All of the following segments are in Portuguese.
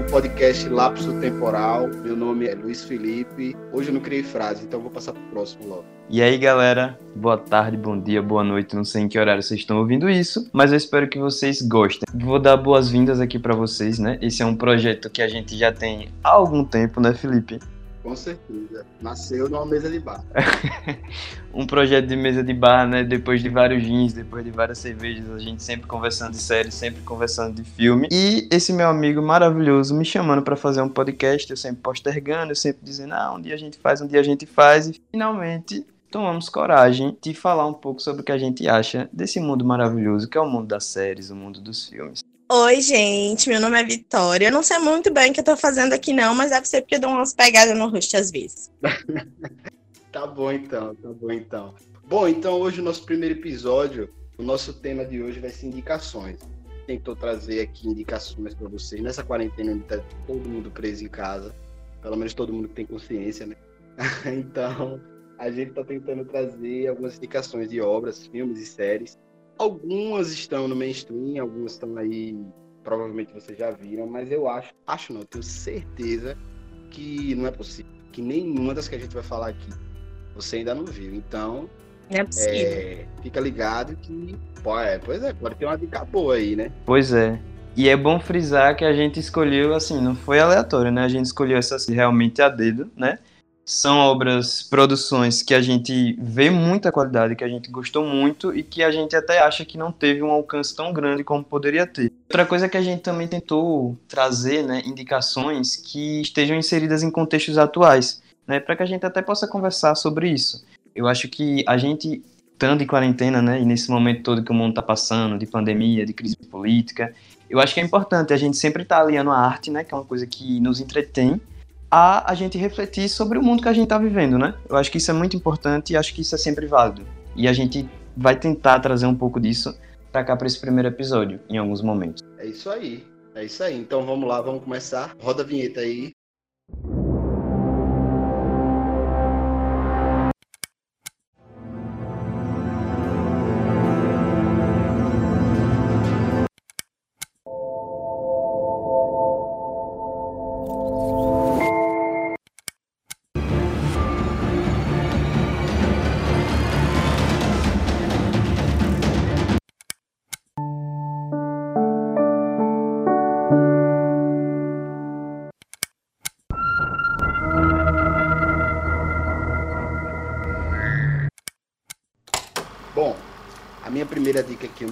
no podcast Lapso Temporal. Meu nome é Luiz Felipe. Hoje eu não criei frase, então vou passar pro próximo logo. E aí, galera? Boa tarde, bom dia, boa noite. Não sei em que horário vocês estão ouvindo isso, mas eu espero que vocês gostem. Vou dar boas-vindas aqui para vocês, né? Esse é um projeto que a gente já tem há algum tempo, né, Felipe? Com certeza. Nasceu numa mesa de bar. um projeto de mesa de bar, né? Depois de vários jeans, depois de várias cervejas, a gente sempre conversando de série, sempre conversando de filme. E esse meu amigo maravilhoso me chamando para fazer um podcast, eu sempre postergando, eu sempre dizendo, ah, um dia a gente faz, um dia a gente faz. E finalmente tomamos coragem de falar um pouco sobre o que a gente acha desse mundo maravilhoso que é o mundo das séries, o mundo dos filmes. Oi, gente, meu nome é Vitória. Eu não sei muito bem o que eu tô fazendo aqui, não, mas deve ser porque eu dou umas pegadas no rosto às vezes. tá bom então, tá bom então. Bom, então hoje o nosso primeiro episódio, o nosso tema de hoje vai ser indicações. Tentou trazer aqui indicações para vocês. Nessa quarentena onde tá todo mundo preso em casa, pelo menos todo mundo que tem consciência, né? então, a gente tá tentando trazer algumas indicações de obras, filmes e séries Algumas estão no mainstream, algumas estão aí, provavelmente vocês já viram, mas eu acho, acho não, tenho certeza que não é possível. Que nenhuma das que a gente vai falar aqui você ainda não viu. Então, é possível. É, fica ligado que, pô, é, pois é, pode ter uma dica boa aí, né? Pois é. E é bom frisar que a gente escolheu, assim, não foi aleatório, né? A gente escolheu essas realmente a dedo, né? São obras, produções que a gente vê muita qualidade, que a gente gostou muito e que a gente até acha que não teve um alcance tão grande como poderia ter. Outra coisa que a gente também tentou trazer, né, indicações que estejam inseridas em contextos atuais, né, para que a gente até possa conversar sobre isso. Eu acho que a gente estando em quarentena, né, e nesse momento todo que o mundo está passando, de pandemia, de crise política, eu acho que é importante a gente sempre estar tá aliando a arte, né, que é uma coisa que nos entretém, a a gente refletir sobre o mundo que a gente está vivendo, né? Eu acho que isso é muito importante e acho que isso é sempre válido. E a gente vai tentar trazer um pouco disso para cá para esse primeiro episódio, em alguns momentos. É isso aí. É isso aí. Então vamos lá, vamos começar. Roda a vinheta aí.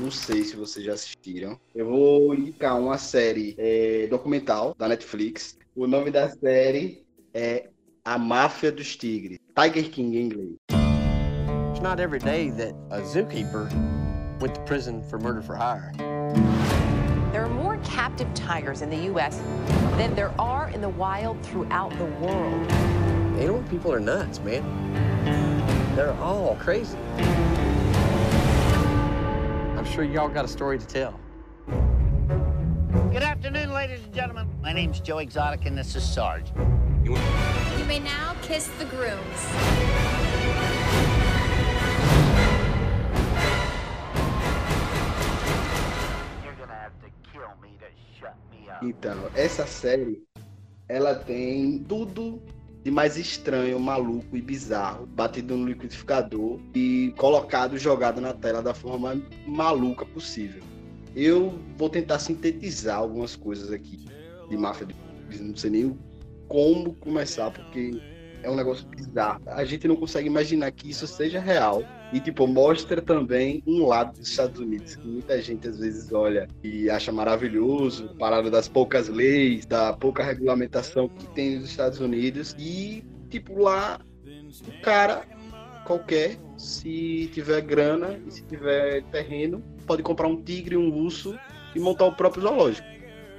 Não sei se vocês já assistiram. Eu vou indicar uma série é, documental da Netflix. O nome da série é A Máfia dos Tigres. Tiger King em inglês. It's not every day that a zookeeper went to prison for murder for hire. There are more captive tigers in the U.S. than there are in the wild throughout the world. Animal people are nuts, man. They're all crazy sure y'all got a story to tell. Good afternoon, ladies and gentlemen. My name's Joe Exotic, and this is Sarge. You, you may now kiss the grooms. Então, essa série, ela tem tudo de mais estranho, maluco e bizarro, batido no liquidificador e colocado, jogado na tela da forma maluca possível. Eu vou tentar sintetizar algumas coisas aqui de máfia, não sei nem como começar, porque é um negócio bizarro. A gente não consegue imaginar que isso seja real. E, tipo, mostra também um lado dos Estados Unidos, que muita gente às vezes olha e acha maravilhoso, parada das poucas leis, da pouca regulamentação que tem nos Estados Unidos. E, tipo, lá, o cara qualquer, se tiver grana e se tiver terreno, pode comprar um tigre, um urso e montar o próprio zoológico.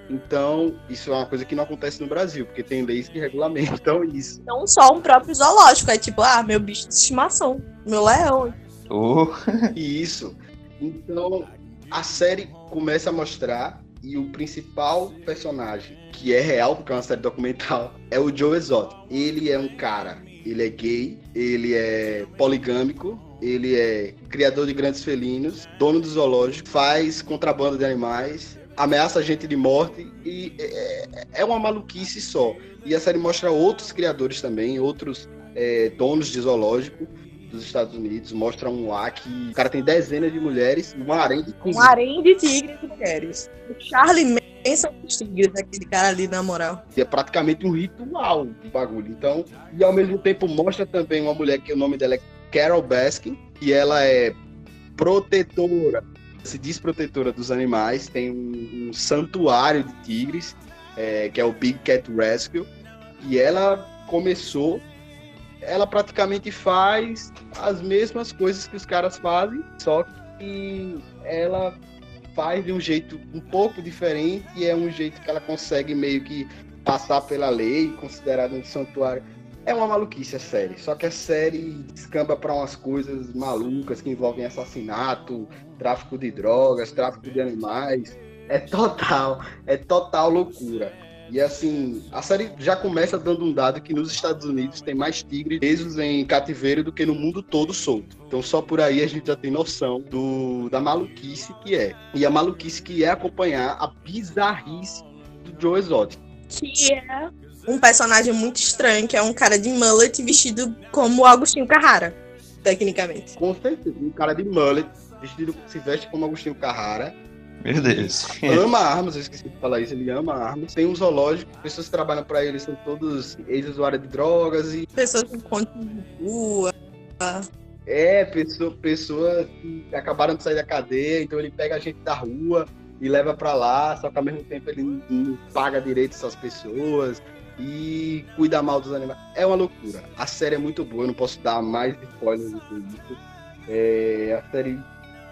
Então, isso é uma coisa que não acontece no Brasil, porque tem leis que regulamentam isso. Não só um próprio zoológico, é tipo, ah, meu bicho de estimação, meu leão. Oh. isso. Então, a série começa a mostrar e o principal personagem, que é real, porque é uma série documental, é o Joe Exotic. Ele é um cara, ele é gay, ele é poligâmico, ele é criador de grandes felinos, dono do zoológico, faz contrabando de animais, ameaça a gente de morte e é, é uma maluquice só. E a série mostra outros criadores também, outros é, donos de zoológico dos Estados Unidos. Mostra um lá que o cara tem dezenas de mulheres, um harém de Um harém de tigres e mulheres. O Charlie Manson os tigres, aquele cara ali, na moral. É praticamente um ritual bagulho. Então, e ao mesmo tempo mostra também uma mulher que o nome dela é Carol Baskin, que ela é protetora, se diz protetora dos animais, tem um, um santuário de tigres, é, que é o Big Cat Rescue, e ela começou, ela praticamente faz as mesmas coisas que os caras fazem, só que ela faz de um jeito um pouco diferente e é um jeito que ela consegue meio que passar pela lei, considerado um santuário. É uma maluquice a série, só que a série descamba para umas coisas malucas que envolvem assassinato, tráfico de drogas, tráfico de animais. É total, é total loucura. E assim, a série já começa dando um dado que nos Estados Unidos tem mais tigres presos em cativeiro do que no mundo todo solto. Então só por aí a gente já tem noção do, da maluquice que é. E a maluquice que é acompanhar a bizarrice do Joe Exotic. Que é um personagem muito estranho, que é um cara de mullet vestido como Agostinho Carrara, tecnicamente. Com certeza, um cara de mullet vestido, se veste como Agostinho Carrara. Meu Deus. Ama armas, eu esqueci de falar isso, ele ama armas. Tem um zoológico, pessoas que trabalham para ele são todos ex-usuários de drogas e. Pessoas com conta de rua. É, pessoa, pessoas que acabaram de sair da cadeia, então ele pega a gente da rua e leva para lá, só que ao mesmo tempo ele não, não paga direito essas pessoas e cuida mal dos animais. É uma loucura. A série é muito boa, eu não posso dar mais spoilers do que isso. É, a série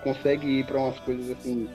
consegue ir para umas coisas assim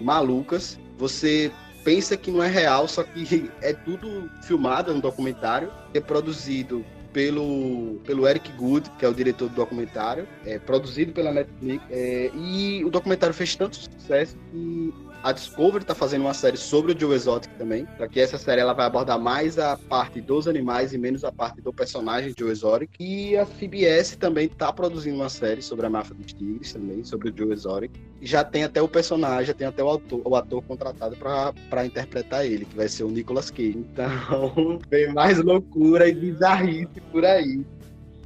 malucas. Você pensa que não é real, só que é tudo filmado no documentário, é produzido pelo, pelo Eric Good, que é o diretor do documentário, é produzido pela Netflix, é, e o documentário fez tanto sucesso que a Discovery está fazendo uma série sobre o Joe Exotic também. Só que essa série ela vai abordar mais a parte dos animais e menos a parte do personagem Joe Exotic. E a CBS também está produzindo uma série sobre a máfia dos tigres também, sobre o Joe Exotic. E já tem até o personagem, já tem até o ator, o ator contratado para interpretar ele, que vai ser o Nicolas Cage. Então, vem mais loucura e bizarrice por aí.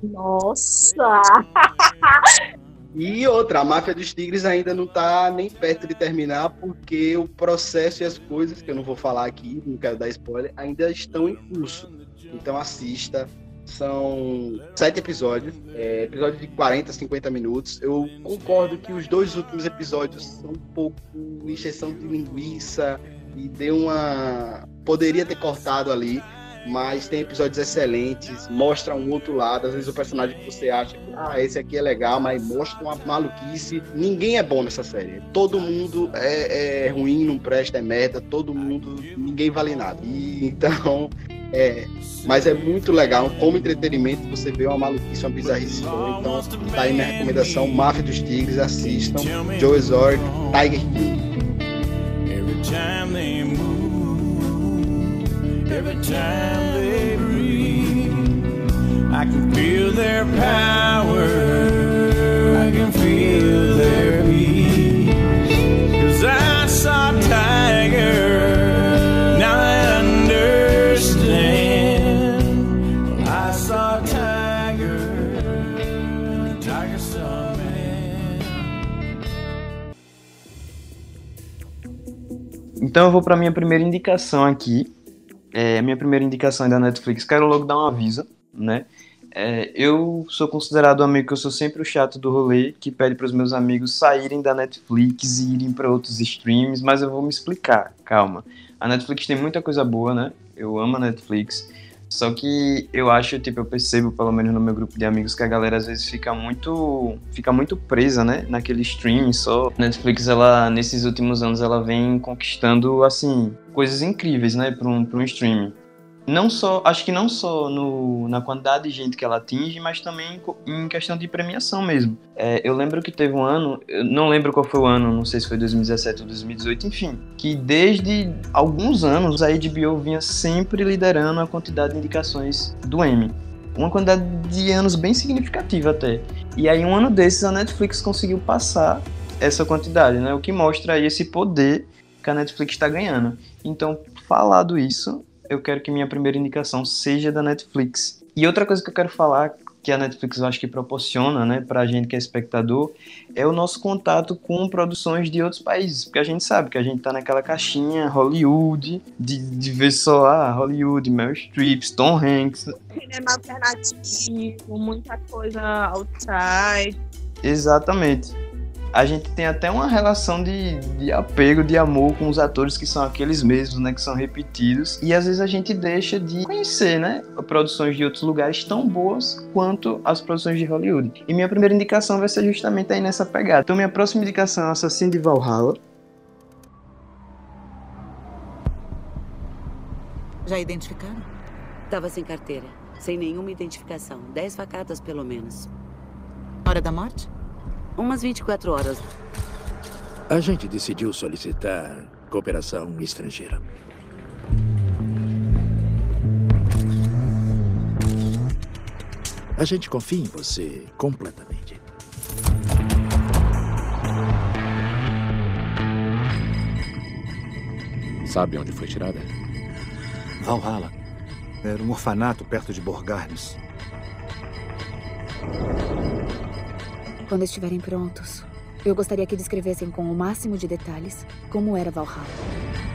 Nossa! E outra, a máfia dos tigres ainda não está nem perto de terminar, porque o processo e as coisas, que eu não vou falar aqui, não quero dar spoiler, ainda estão em curso. Então assista. São sete episódios, é, episódios de 40, 50 minutos. Eu concordo que os dois últimos episódios são um pouco encheção de linguiça e deu uma. Poderia ter cortado ali, mas tem episódios excelentes, mostra um outro lado, às vezes o personagem que você acha ah, esse aqui é legal, mas mostra uma maluquice. Ninguém é bom nessa série. Todo mundo é, é ruim, não presta, é merda, todo mundo, ninguém vale nada. E, então, é, mas é muito legal, como entretenimento, você vê uma maluquice, uma bizarrice. Então, tá aí minha recomendação, Máfia dos Tigres, assistam, Joe Exotic, Tiger King. Every time they breathe. I can feel their power, I can feel their peace. Cause I saw Tiger, now I understand. I saw Tiger, Tiger saw man. Então eu vou para minha primeira indicação aqui, é, a minha primeira indicação é da Netflix, quero logo dar um aviso, né? É, eu sou considerado um amigo que eu sou sempre o chato do rolê, que pede para os meus amigos saírem da Netflix e irem para outros streams, mas eu vou me explicar, calma. A Netflix tem muita coisa boa, né? Eu amo a Netflix. Só que eu acho, tipo, eu percebo, pelo menos no meu grupo de amigos, que a galera às vezes fica muito, fica muito presa, né, naquele stream só. Netflix, ela, nesses últimos anos, ela vem conquistando, assim, coisas incríveis, né, para um, pra um streaming não só, acho que não só no, na quantidade de gente que ela atinge, mas também em questão de premiação mesmo. É, eu lembro que teve um ano, não lembro qual foi o ano, não sei se foi 2017 ou 2018, enfim, que desde alguns anos a HBO vinha sempre liderando a quantidade de indicações do Emmy. Uma quantidade de anos bem significativa até. E aí um ano desses a Netflix conseguiu passar essa quantidade, né? O que mostra aí esse poder que a Netflix está ganhando. Então, falado isso, eu quero que minha primeira indicação seja da Netflix. E outra coisa que eu quero falar, que a Netflix eu acho que proporciona, né, pra gente que é espectador, é o nosso contato com produções de outros países, porque a gente sabe que a gente tá naquela caixinha Hollywood, de, de ver só, ah, Hollywood, Meryl Streep, Tom Hanks. Cinema alternativo, muita coisa outside. Exatamente a gente tem até uma relação de, de apego, de amor com os atores que são aqueles mesmos, né, que são repetidos, e às vezes a gente deixa de conhecer, né, produções de outros lugares tão boas quanto as produções de Hollywood. E minha primeira indicação vai ser justamente aí nessa pegada. Então minha próxima indicação é Assassino de Valhalla. Já identificaram? Tava sem carteira, sem nenhuma identificação, dez facadas pelo menos. Hora da morte? Umas 24 horas. A gente decidiu solicitar cooperação estrangeira. A gente confia em você completamente. Sabe onde foi tirada? Valhalla. Era um orfanato perto de Borgarnes. Quando estiverem prontos, eu gostaria que descrevessem com o máximo de detalhes como era Valhalla.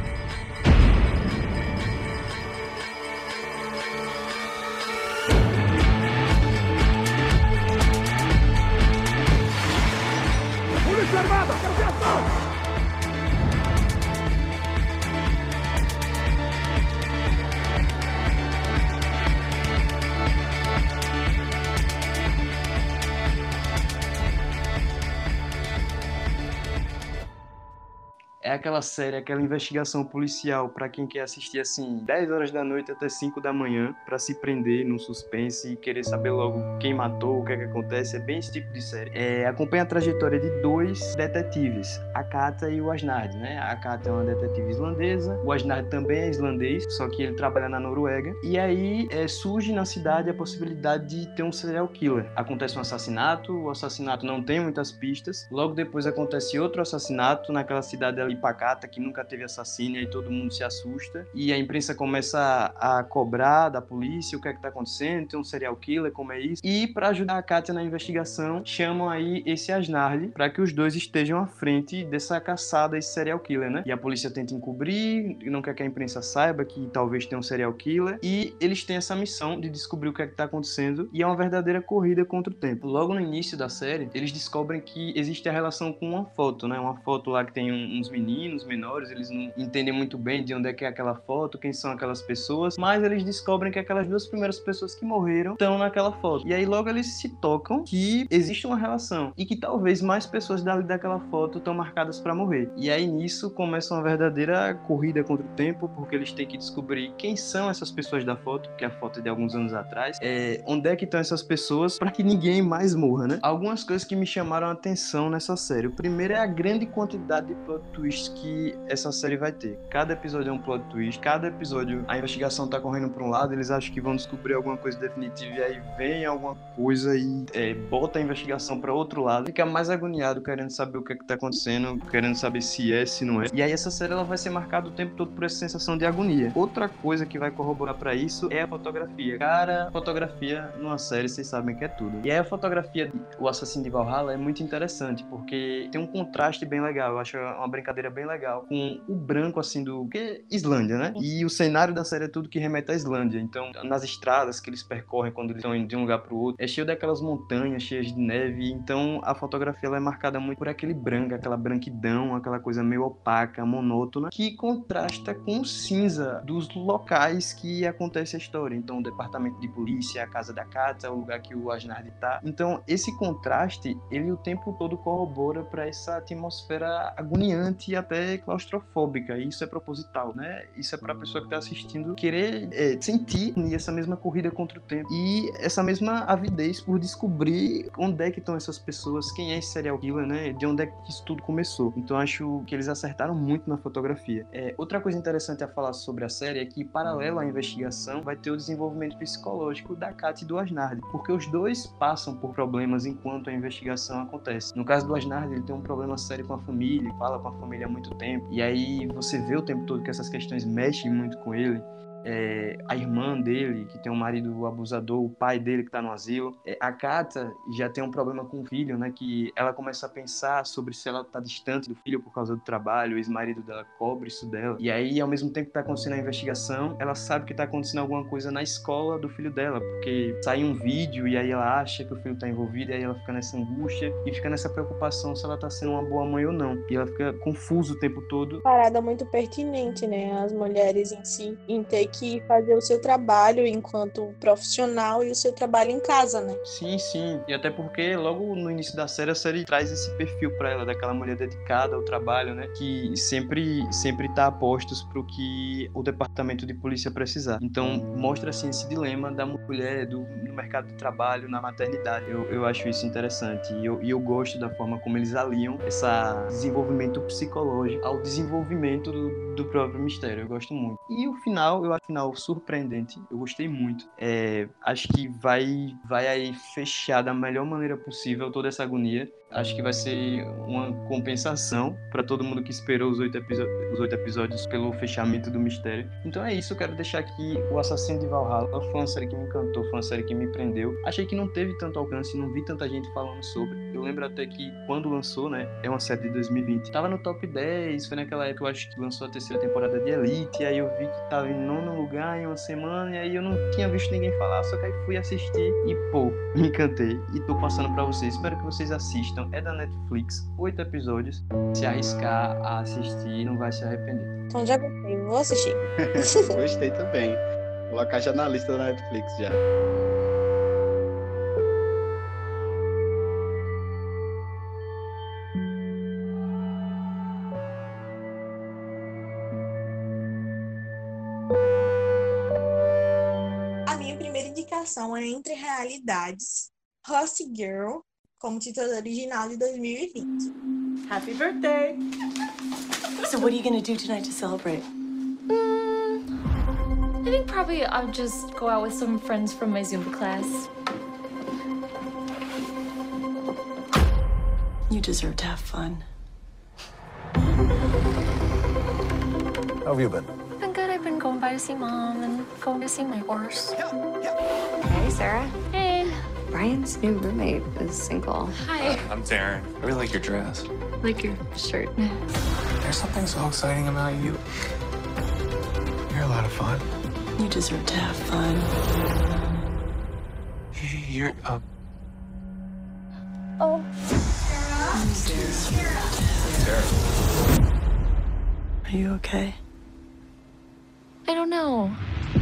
Aquela série, aquela investigação policial para quem quer assistir assim 10 horas da noite até 5 da manhã para se prender no suspense e querer saber logo quem matou, o que é que acontece, é bem esse tipo de série. É, acompanha a trajetória de dois detetives, a Kata e o Asnard, né? A Kata é uma detetive islandesa, o Asnard também é islandês, só que ele trabalha na Noruega. E aí é, surge na cidade a possibilidade de ter um serial killer. Acontece um assassinato, o assassinato não tem muitas pistas. Logo depois acontece outro assassinato naquela cidade ali pacata que nunca teve assassino e todo mundo se assusta. E a imprensa começa a, cobrar da polícia o que é que tá acontecendo, tem um serial killer, como é isso. E para ajudar a Kátia na investigação, chamam aí esse Asnard para que os dois estejam à frente dessa caçada, esse serial killer, né? E a polícia tenta encobrir, não quer que a imprensa saiba que talvez tenha um serial killer. E eles têm essa missão de descobrir o que é que tá acontecendo. E é uma verdadeira corrida contra o tempo. Logo no início da série, eles descobrem que existe a relação com uma foto, né? Uma foto lá que tem uns meninos meninos menores, eles não entendem muito bem de onde é que é aquela foto, quem são aquelas pessoas, mas eles descobrem que aquelas duas primeiras pessoas que morreram estão naquela foto. E aí logo eles se tocam que existe uma relação e que talvez mais pessoas dali daquela foto estão marcadas para morrer. E aí nisso começa uma verdadeira corrida contra o tempo, porque eles têm que descobrir quem são essas pessoas da foto, que a foto é de alguns anos atrás, é, onde é que estão essas pessoas para que ninguém mais morra, né? Algumas coisas que me chamaram a atenção nessa série. O primeiro é a grande quantidade de plot twists que essa série vai ter. Cada episódio é um plot twist, cada episódio a investigação tá correndo para um lado, eles acham que vão descobrir alguma coisa definitiva e aí vem alguma coisa e é, bota a investigação para outro lado. Fica mais agoniado querendo saber o que é que tá acontecendo, querendo saber se é, se não é. E aí essa série ela vai ser marcada o tempo todo por essa sensação de agonia. Outra coisa que vai corroborar para isso é a fotografia. Cara, fotografia numa série, vocês sabem que é tudo. E aí a fotografia de O Assassino de Valhalla é muito interessante, porque tem um contraste bem legal. Eu acho uma brincadeira bem legal. Com o branco, assim, do. que é Islândia, né? E o cenário da série é tudo que remete à Islândia. Então, nas estradas que eles percorrem quando eles estão indo de um lugar pro outro, é cheio daquelas montanhas cheias de neve. Então, a fotografia ela é marcada muito por aquele branco, aquela branquidão, aquela coisa meio opaca, monótona, que contrasta com o cinza dos locais que acontece a história. Então, o departamento de polícia, a casa da Kata, o lugar que o Asnard tá. Então, esse contraste, ele o tempo todo corrobora para essa atmosfera agoniante e até claustrofóbica. E isso é proposital, né? Isso é para a pessoa que está assistindo querer é, sentir essa mesma corrida contra o tempo e essa mesma avidez por descobrir onde é que estão essas pessoas, quem é esse serial killer, né? De onde é que isso tudo começou. Então acho que eles acertaram muito na fotografia. É, outra coisa interessante a falar sobre a série é que, paralelo à investigação, vai ter o desenvolvimento psicológico da Kat e do Asnard, porque os dois passam por problemas enquanto a investigação acontece. No caso do Asnard, ele tem um problema sério com a família, fala com a família muito tempo. E aí você vê o tempo todo que essas questões mexem muito com ele é, a irmã dele, que tem um marido abusador, o pai dele que está no asilo. É, a Kata já tem um problema com o filho, né? Que ela começa a pensar sobre se ela está distante do filho por causa do trabalho, o ex-marido dela cobre isso dela. E aí, ao mesmo tempo que está acontecendo a investigação, ela sabe que está acontecendo alguma coisa na escola do filho dela, porque sai um vídeo e aí ela acha que o filho está envolvido, e aí ela fica nessa angústia e fica nessa preocupação se ela está sendo uma boa mãe ou não. E ela fica confusa o tempo todo. Parada muito pertinente, né? As mulheres em si, em ter que fazer o seu trabalho enquanto profissional e o seu trabalho em casa, né? Sim, sim. E até porque logo no início da série a série traz esse perfil para ela daquela mulher dedicada ao trabalho, né? Que sempre sempre tá a postos pro que o departamento de polícia precisar. Então mostra assim esse dilema da mulher do, no mercado de trabalho, na maternidade. Eu, eu acho isso interessante e eu, e eu gosto da forma como eles aliam esse desenvolvimento psicológico ao desenvolvimento do, do próprio mistério. Eu gosto muito. E o final, eu acho final surpreendente. Eu gostei muito. É, acho que vai, vai aí fechar da melhor maneira possível toda essa agonia. Acho que vai ser uma compensação para todo mundo que esperou os oito, os oito episódios pelo fechamento do mistério. Então é isso, eu quero deixar aqui O Assassino de Valhalla. Foi uma série que me encantou, foi uma série que me prendeu. Achei que não teve tanto alcance, não vi tanta gente falando sobre. Eu lembro até que quando lançou, né, é uma série de 2020, tava no top 10, foi naquela época eu acho que lançou a terceira temporada de Elite, e aí eu vi que tava em nono lugar em uma semana, e aí eu não tinha visto ninguém falar, só que aí fui assistir e pô, me encantei. E tô passando para vocês, espero que vocês assistam é da Netflix, oito episódios. Se arriscar a assistir, não vai se arrepender. Então já gostei, vou assistir. Gostei também. Vou colocar já na lista da Netflix já. A minha primeira indicação é Entre Realidades, Rusty Girl, como título original de 2020. Happy birthday! So what are you gonna do tonight to celebrate? Mm, I think probably I'll just go out with some friends from my Zumba class. You deserve to have fun. How have you been? I've Been good. I've been going by to see mom and going to see my horse. Yeah, yeah. Hey, Sarah. Hey. Brian's new roommate is single. Hi. I'm Darren. I really like your dress. Like your shirt. There's something so exciting about you. You're a lot of fun. You deserve to have fun. You're uh Oh. Are you okay? I don't know.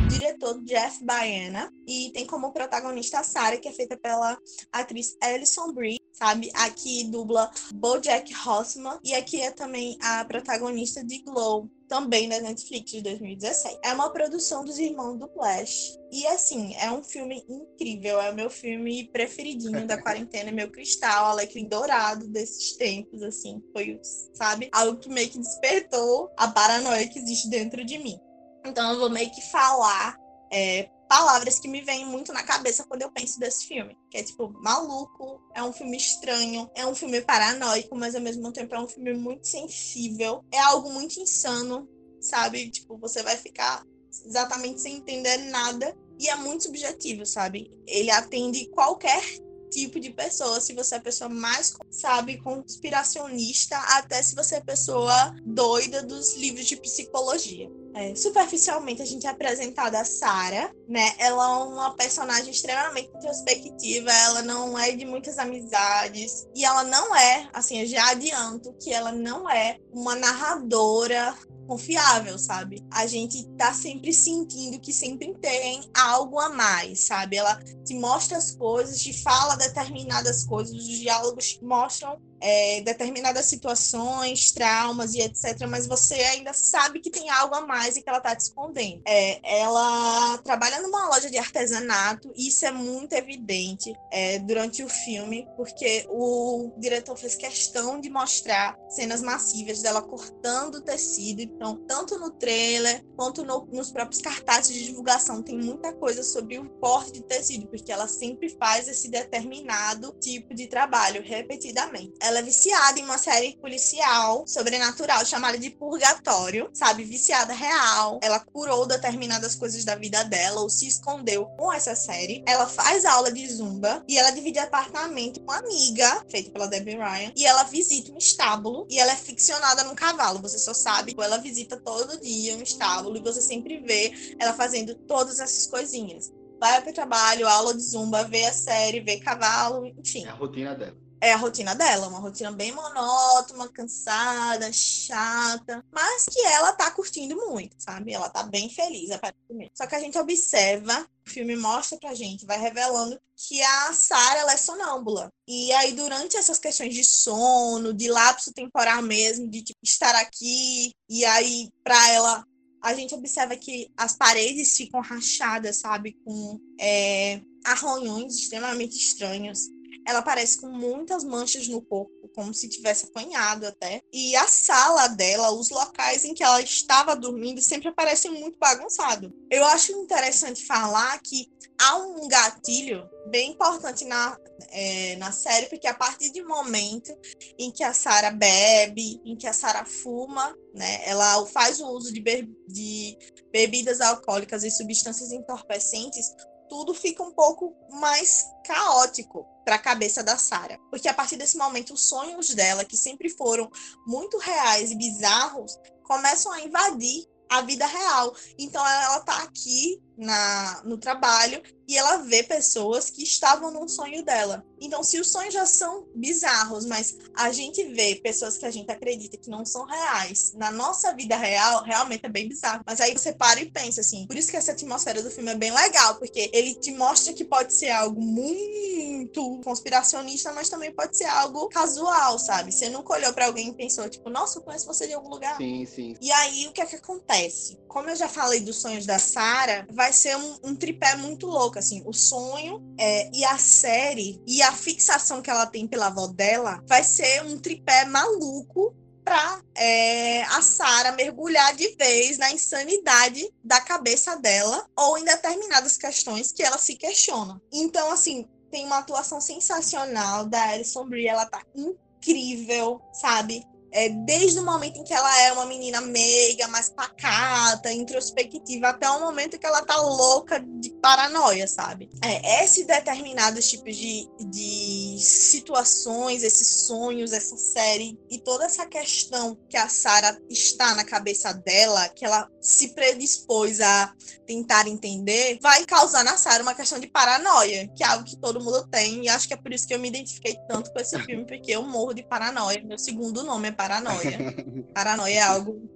Diretor Jeff Baiana e tem como protagonista a Sarah, que é feita pela atriz Alison Brie, sabe? Aqui dubla BoJack Horseman e aqui é também a protagonista de Glow, também da Netflix de 2017. É uma produção dos irmãos do Flash. E assim, é um filme incrível, é o meu filme preferidinho da quarentena, meu cristal, alecrim dourado desses tempos, assim, foi, sabe? Algo que meio que despertou a paranoia que existe dentro de mim. Então eu vou meio que falar é, palavras que me vêm muito na cabeça quando eu penso desse filme. Que é tipo, maluco, é um filme estranho, é um filme paranoico, mas ao mesmo tempo é um filme muito sensível. É algo muito insano, sabe? Tipo, você vai ficar exatamente sem entender nada. E é muito subjetivo, sabe? Ele atende qualquer tipo de pessoa, se você é a pessoa mais, sabe, conspiracionista, até se você é a pessoa doida dos livros de psicologia. É, superficialmente a gente é apresentada a Sarah, né? Ela é uma personagem extremamente introspectiva, ela não é de muitas amizades e ela não é, assim, eu já adianto que ela não é uma narradora confiável, sabe? A gente tá sempre sentindo que sempre tem algo a mais, sabe? Ela te mostra as coisas, te fala determinadas coisas, os diálogos mostram é, determinadas situações, traumas e etc. Mas você ainda sabe que tem algo a mais e que ela está te escondendo. É, ela trabalha numa loja de artesanato e isso é muito evidente é, durante o filme, porque o diretor fez questão de mostrar cenas massivas dela cortando o tecido Então, tanto no trailer quanto no, nos próprios cartazes de divulgação, tem muita coisa sobre o corte de tecido, porque ela sempre faz esse determinado tipo de trabalho repetidamente. Ela é viciada em uma série policial sobrenatural chamada de Purgatório, sabe? Viciada real. Ela curou determinadas coisas da vida dela ou se escondeu com essa série. Ela faz aula de zumba e ela divide apartamento com uma amiga, feita pela Debbie Ryan, e ela visita um estábulo e ela é ficcionada num cavalo. Você só sabe que ela visita todo dia um estábulo e você sempre vê ela fazendo todas essas coisinhas. Vai para o trabalho, aula de zumba, vê a série, vê cavalo, enfim. É a rotina dela é a rotina dela, uma rotina bem monótona, cansada, chata, mas que ela tá curtindo muito, sabe? Ela tá bem feliz, aparentemente. Só que a gente observa, o filme mostra pra gente, vai revelando que a Sarah ela é sonâmbula. E aí, durante essas questões de sono, de lapso temporal mesmo, de tipo, estar aqui, e aí, pra ela a gente observa que as paredes ficam rachadas, sabe? Com é, arranhões extremamente estranhos. Ela aparece com muitas manchas no corpo, como se tivesse apanhado até. E a sala dela, os locais em que ela estava dormindo, sempre aparecem muito bagunçados. Eu acho interessante falar que há um gatilho bem importante na, é, na série, porque a partir do momento em que a Sara bebe, em que a Sara fuma, né, ela faz o uso de, be de bebidas alcoólicas e substâncias entorpecentes, tudo fica um pouco mais caótico para a cabeça da Sara, porque a partir desse momento os sonhos dela, que sempre foram muito reais e bizarros, começam a invadir a vida real. Então ela está aqui na, no trabalho e ela vê pessoas que estavam num sonho dela. Então, se os sonhos já são bizarros, mas a gente vê pessoas que a gente acredita que não são reais, na nossa vida real, realmente é bem bizarro. Mas aí você para e pensa assim. Por isso que essa atmosfera do filme é bem legal, porque ele te mostra que pode ser algo muito conspiracionista, mas também pode ser algo casual, sabe? Você nunca olhou para alguém e pensou, tipo, nossa, eu conheço você de algum lugar. Sim, sim. E aí, o que é que acontece? Como eu já falei dos sonhos da Sarah, vai ser um, um tripé muito louco, assim, o sonho é, e a série e a fixação que ela tem pela avó dela vai ser um tripé maluco para é, a Sara mergulhar de vez na insanidade da cabeça dela ou em determinadas questões que ela se questiona. Então, assim, tem uma atuação sensacional da Alison Brie, ela tá incrível, sabe? É, desde o momento em que ela é uma menina meiga, mais pacata, introspectiva, até o momento que ela tá louca de paranoia, sabe? É, esses determinados tipos de, de situações, esses sonhos, essa série e toda essa questão que a Sarah está na cabeça dela, que ela se predispôs a tentar entender, vai causar na Sarah uma questão de paranoia, que é algo que todo mundo tem, e acho que é por isso que eu me identifiquei tanto com esse filme, porque eu morro de paranoia. Meu segundo nome é paranoia. Paranoia é algo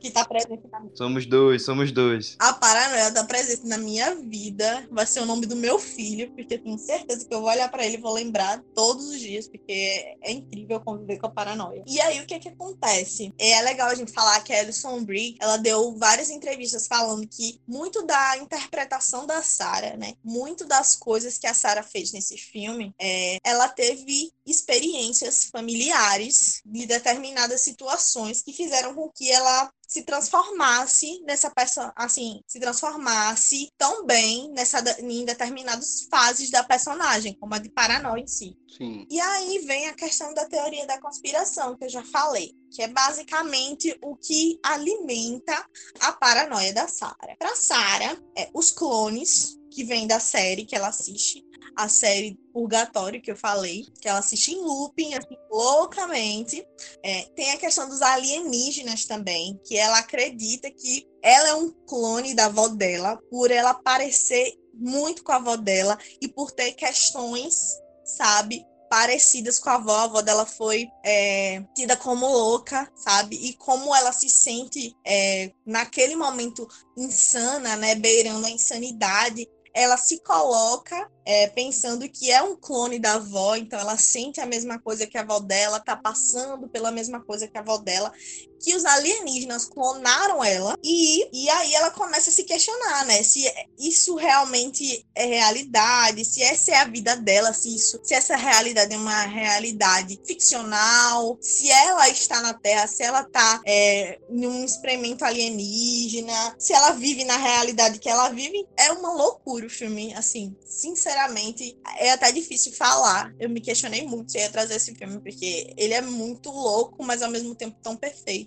que tá presente na minha Somos dois, somos dois. A paranoia tá presente na minha vida. Vai ser o nome do meu filho, porque eu tenho certeza que eu vou olhar para ele e vou lembrar todos os dias, porque é incrível conviver com a paranoia. E aí, o que é que acontece? É legal a gente falar que a Alison Brie, ela deu várias entrevistas falando que muito da interpretação da Sarah, né? Muito das coisas que a Sarah fez nesse filme, é, ela teve experiências familiares de determinadas situações que fizeram com que ela se transformasse nessa pessoa, assim, se transformasse tão bem nessa em determinadas fases da personagem, como a de paranoia em si. Sim. E aí vem a questão da teoria da conspiração, que eu já falei, que é basicamente o que alimenta a paranoia da Sarah. Para Sarah, é, os clones que vêm da série que ela assiste, a série Purgatório, que eu falei, que ela assiste em looping, assim, loucamente. É, tem a questão dos alienígenas também, que ela acredita que ela é um clone da avó dela, por ela parecer muito com a avó dela e por ter questões, sabe, parecidas com a avó. A avó dela foi é, tida como louca, sabe? E como ela se sente é, naquele momento insana, né? Beirando a insanidade ela se coloca é, pensando que é um clone da avó, então ela sente a mesma coisa que a avó dela, tá passando pela mesma coisa que a avó dela. Que os alienígenas clonaram ela e, e aí ela começa a se questionar, né? Se isso realmente é realidade, se essa é a vida dela, se isso, se essa realidade é uma realidade ficcional, se ela está na Terra, se ela está é, em um experimento alienígena, se ela vive na realidade que ela vive, é uma loucura o filme, assim, sinceramente, é até difícil falar. Eu me questionei muito se ia trazer esse filme, porque ele é muito louco, mas ao mesmo tempo tão perfeito.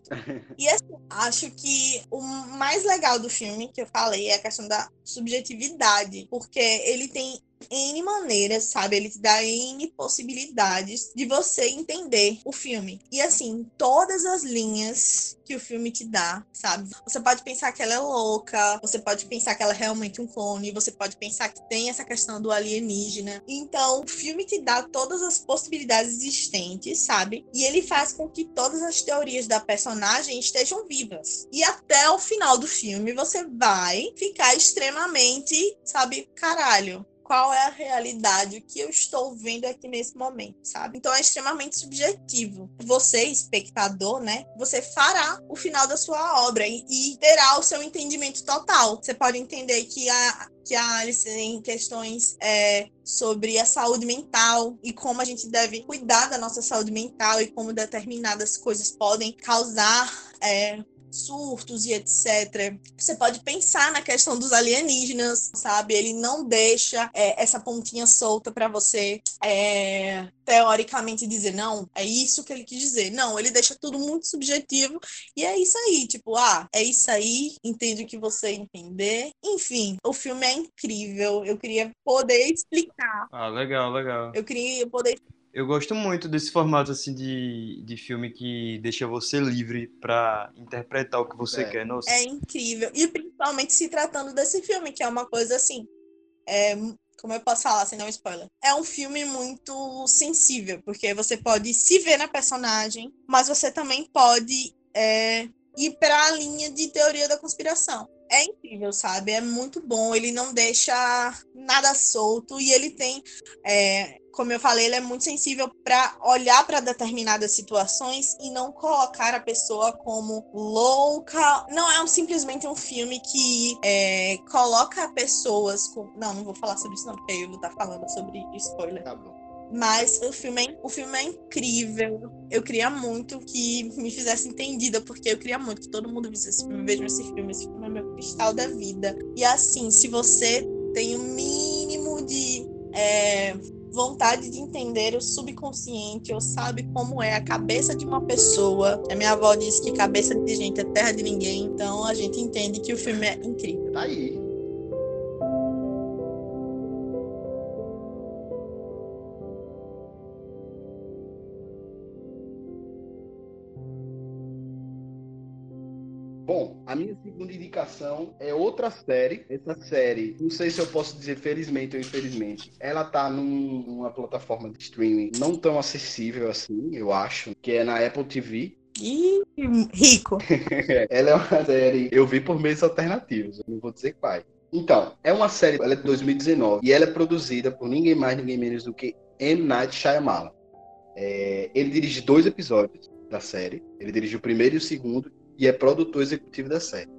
E assim, acho que o mais legal do filme que eu falei é a questão da subjetividade, porque ele tem N maneiras, sabe? Ele te dá N possibilidades de você entender o filme. E assim, todas as linhas que o filme te dá, sabe? Você pode pensar que ela é louca, você pode pensar que ela é realmente um clone, você pode pensar que tem essa questão do alienígena. Então, o filme te dá todas as possibilidades existentes, sabe? E ele faz com que todas as teorias da personagem estejam vivas. E até o final do filme você vai ficar extremamente, sabe, caralho, qual é a realidade, o que eu estou vendo aqui nesse momento, sabe? Então é extremamente subjetivo. Você, espectador, né? Você fará o final da sua obra e, e terá o seu entendimento total. Você pode entender que a, que a Alice tem questões é, sobre a saúde mental e como a gente deve cuidar da nossa saúde mental e como determinadas coisas podem causar é, surtos e etc. Você pode pensar na questão dos alienígenas, sabe? Ele não deixa é, essa pontinha solta para você é, teoricamente dizer não, é isso que ele quis dizer. Não, ele deixa tudo muito subjetivo e é isso aí, tipo, ah, é isso aí, entende o que você entender. Enfim, o filme é incrível. Eu queria poder explicar. Ah, legal, legal. Eu queria poder eu gosto muito desse formato assim de, de filme que deixa você livre para interpretar o que você é. quer. Nossa. É incrível. E principalmente se tratando desse filme, que é uma coisa assim. É, como eu posso falar sem dar um spoiler? É um filme muito sensível, porque você pode se ver na personagem, mas você também pode é, ir para a linha de teoria da conspiração é incrível, sabe? É muito bom. Ele não deixa nada solto e ele tem, é, como eu falei, ele é muito sensível para olhar para determinadas situações e não colocar a pessoa como louca. Não é um, simplesmente um filme que é, coloca pessoas com. Não, não vou falar sobre isso, não, porque eu vou estar falando sobre spoiler. Tá bom. Mas o filme, é, o filme é incrível. Eu queria muito que me fizesse entendida, porque eu queria muito que todo mundo visse esse filme. Vejam esse filme. Esse filme é meu cristal da vida. E assim, se você tem o um mínimo de é, vontade de entender o subconsciente, ou sabe como é a cabeça de uma pessoa. A minha avó disse que cabeça de gente é terra de ninguém. Então a gente entende que o filme é incrível. Tá aí. A minha segunda indicação é outra série. Essa série, não sei se eu posso dizer felizmente ou infelizmente, ela tá num, numa plataforma de streaming não tão acessível assim, eu acho, que é na Apple TV. Ih, rico. ela é uma série, eu vi por meios alternativos, eu não vou dizer quais. Então, é uma série, ela é de 2019 e ela é produzida por ninguém mais, ninguém menos do que M. Night Shyamalan. É, ele dirige dois episódios da série. Ele dirigiu o primeiro e o segundo e é produtor executivo da série.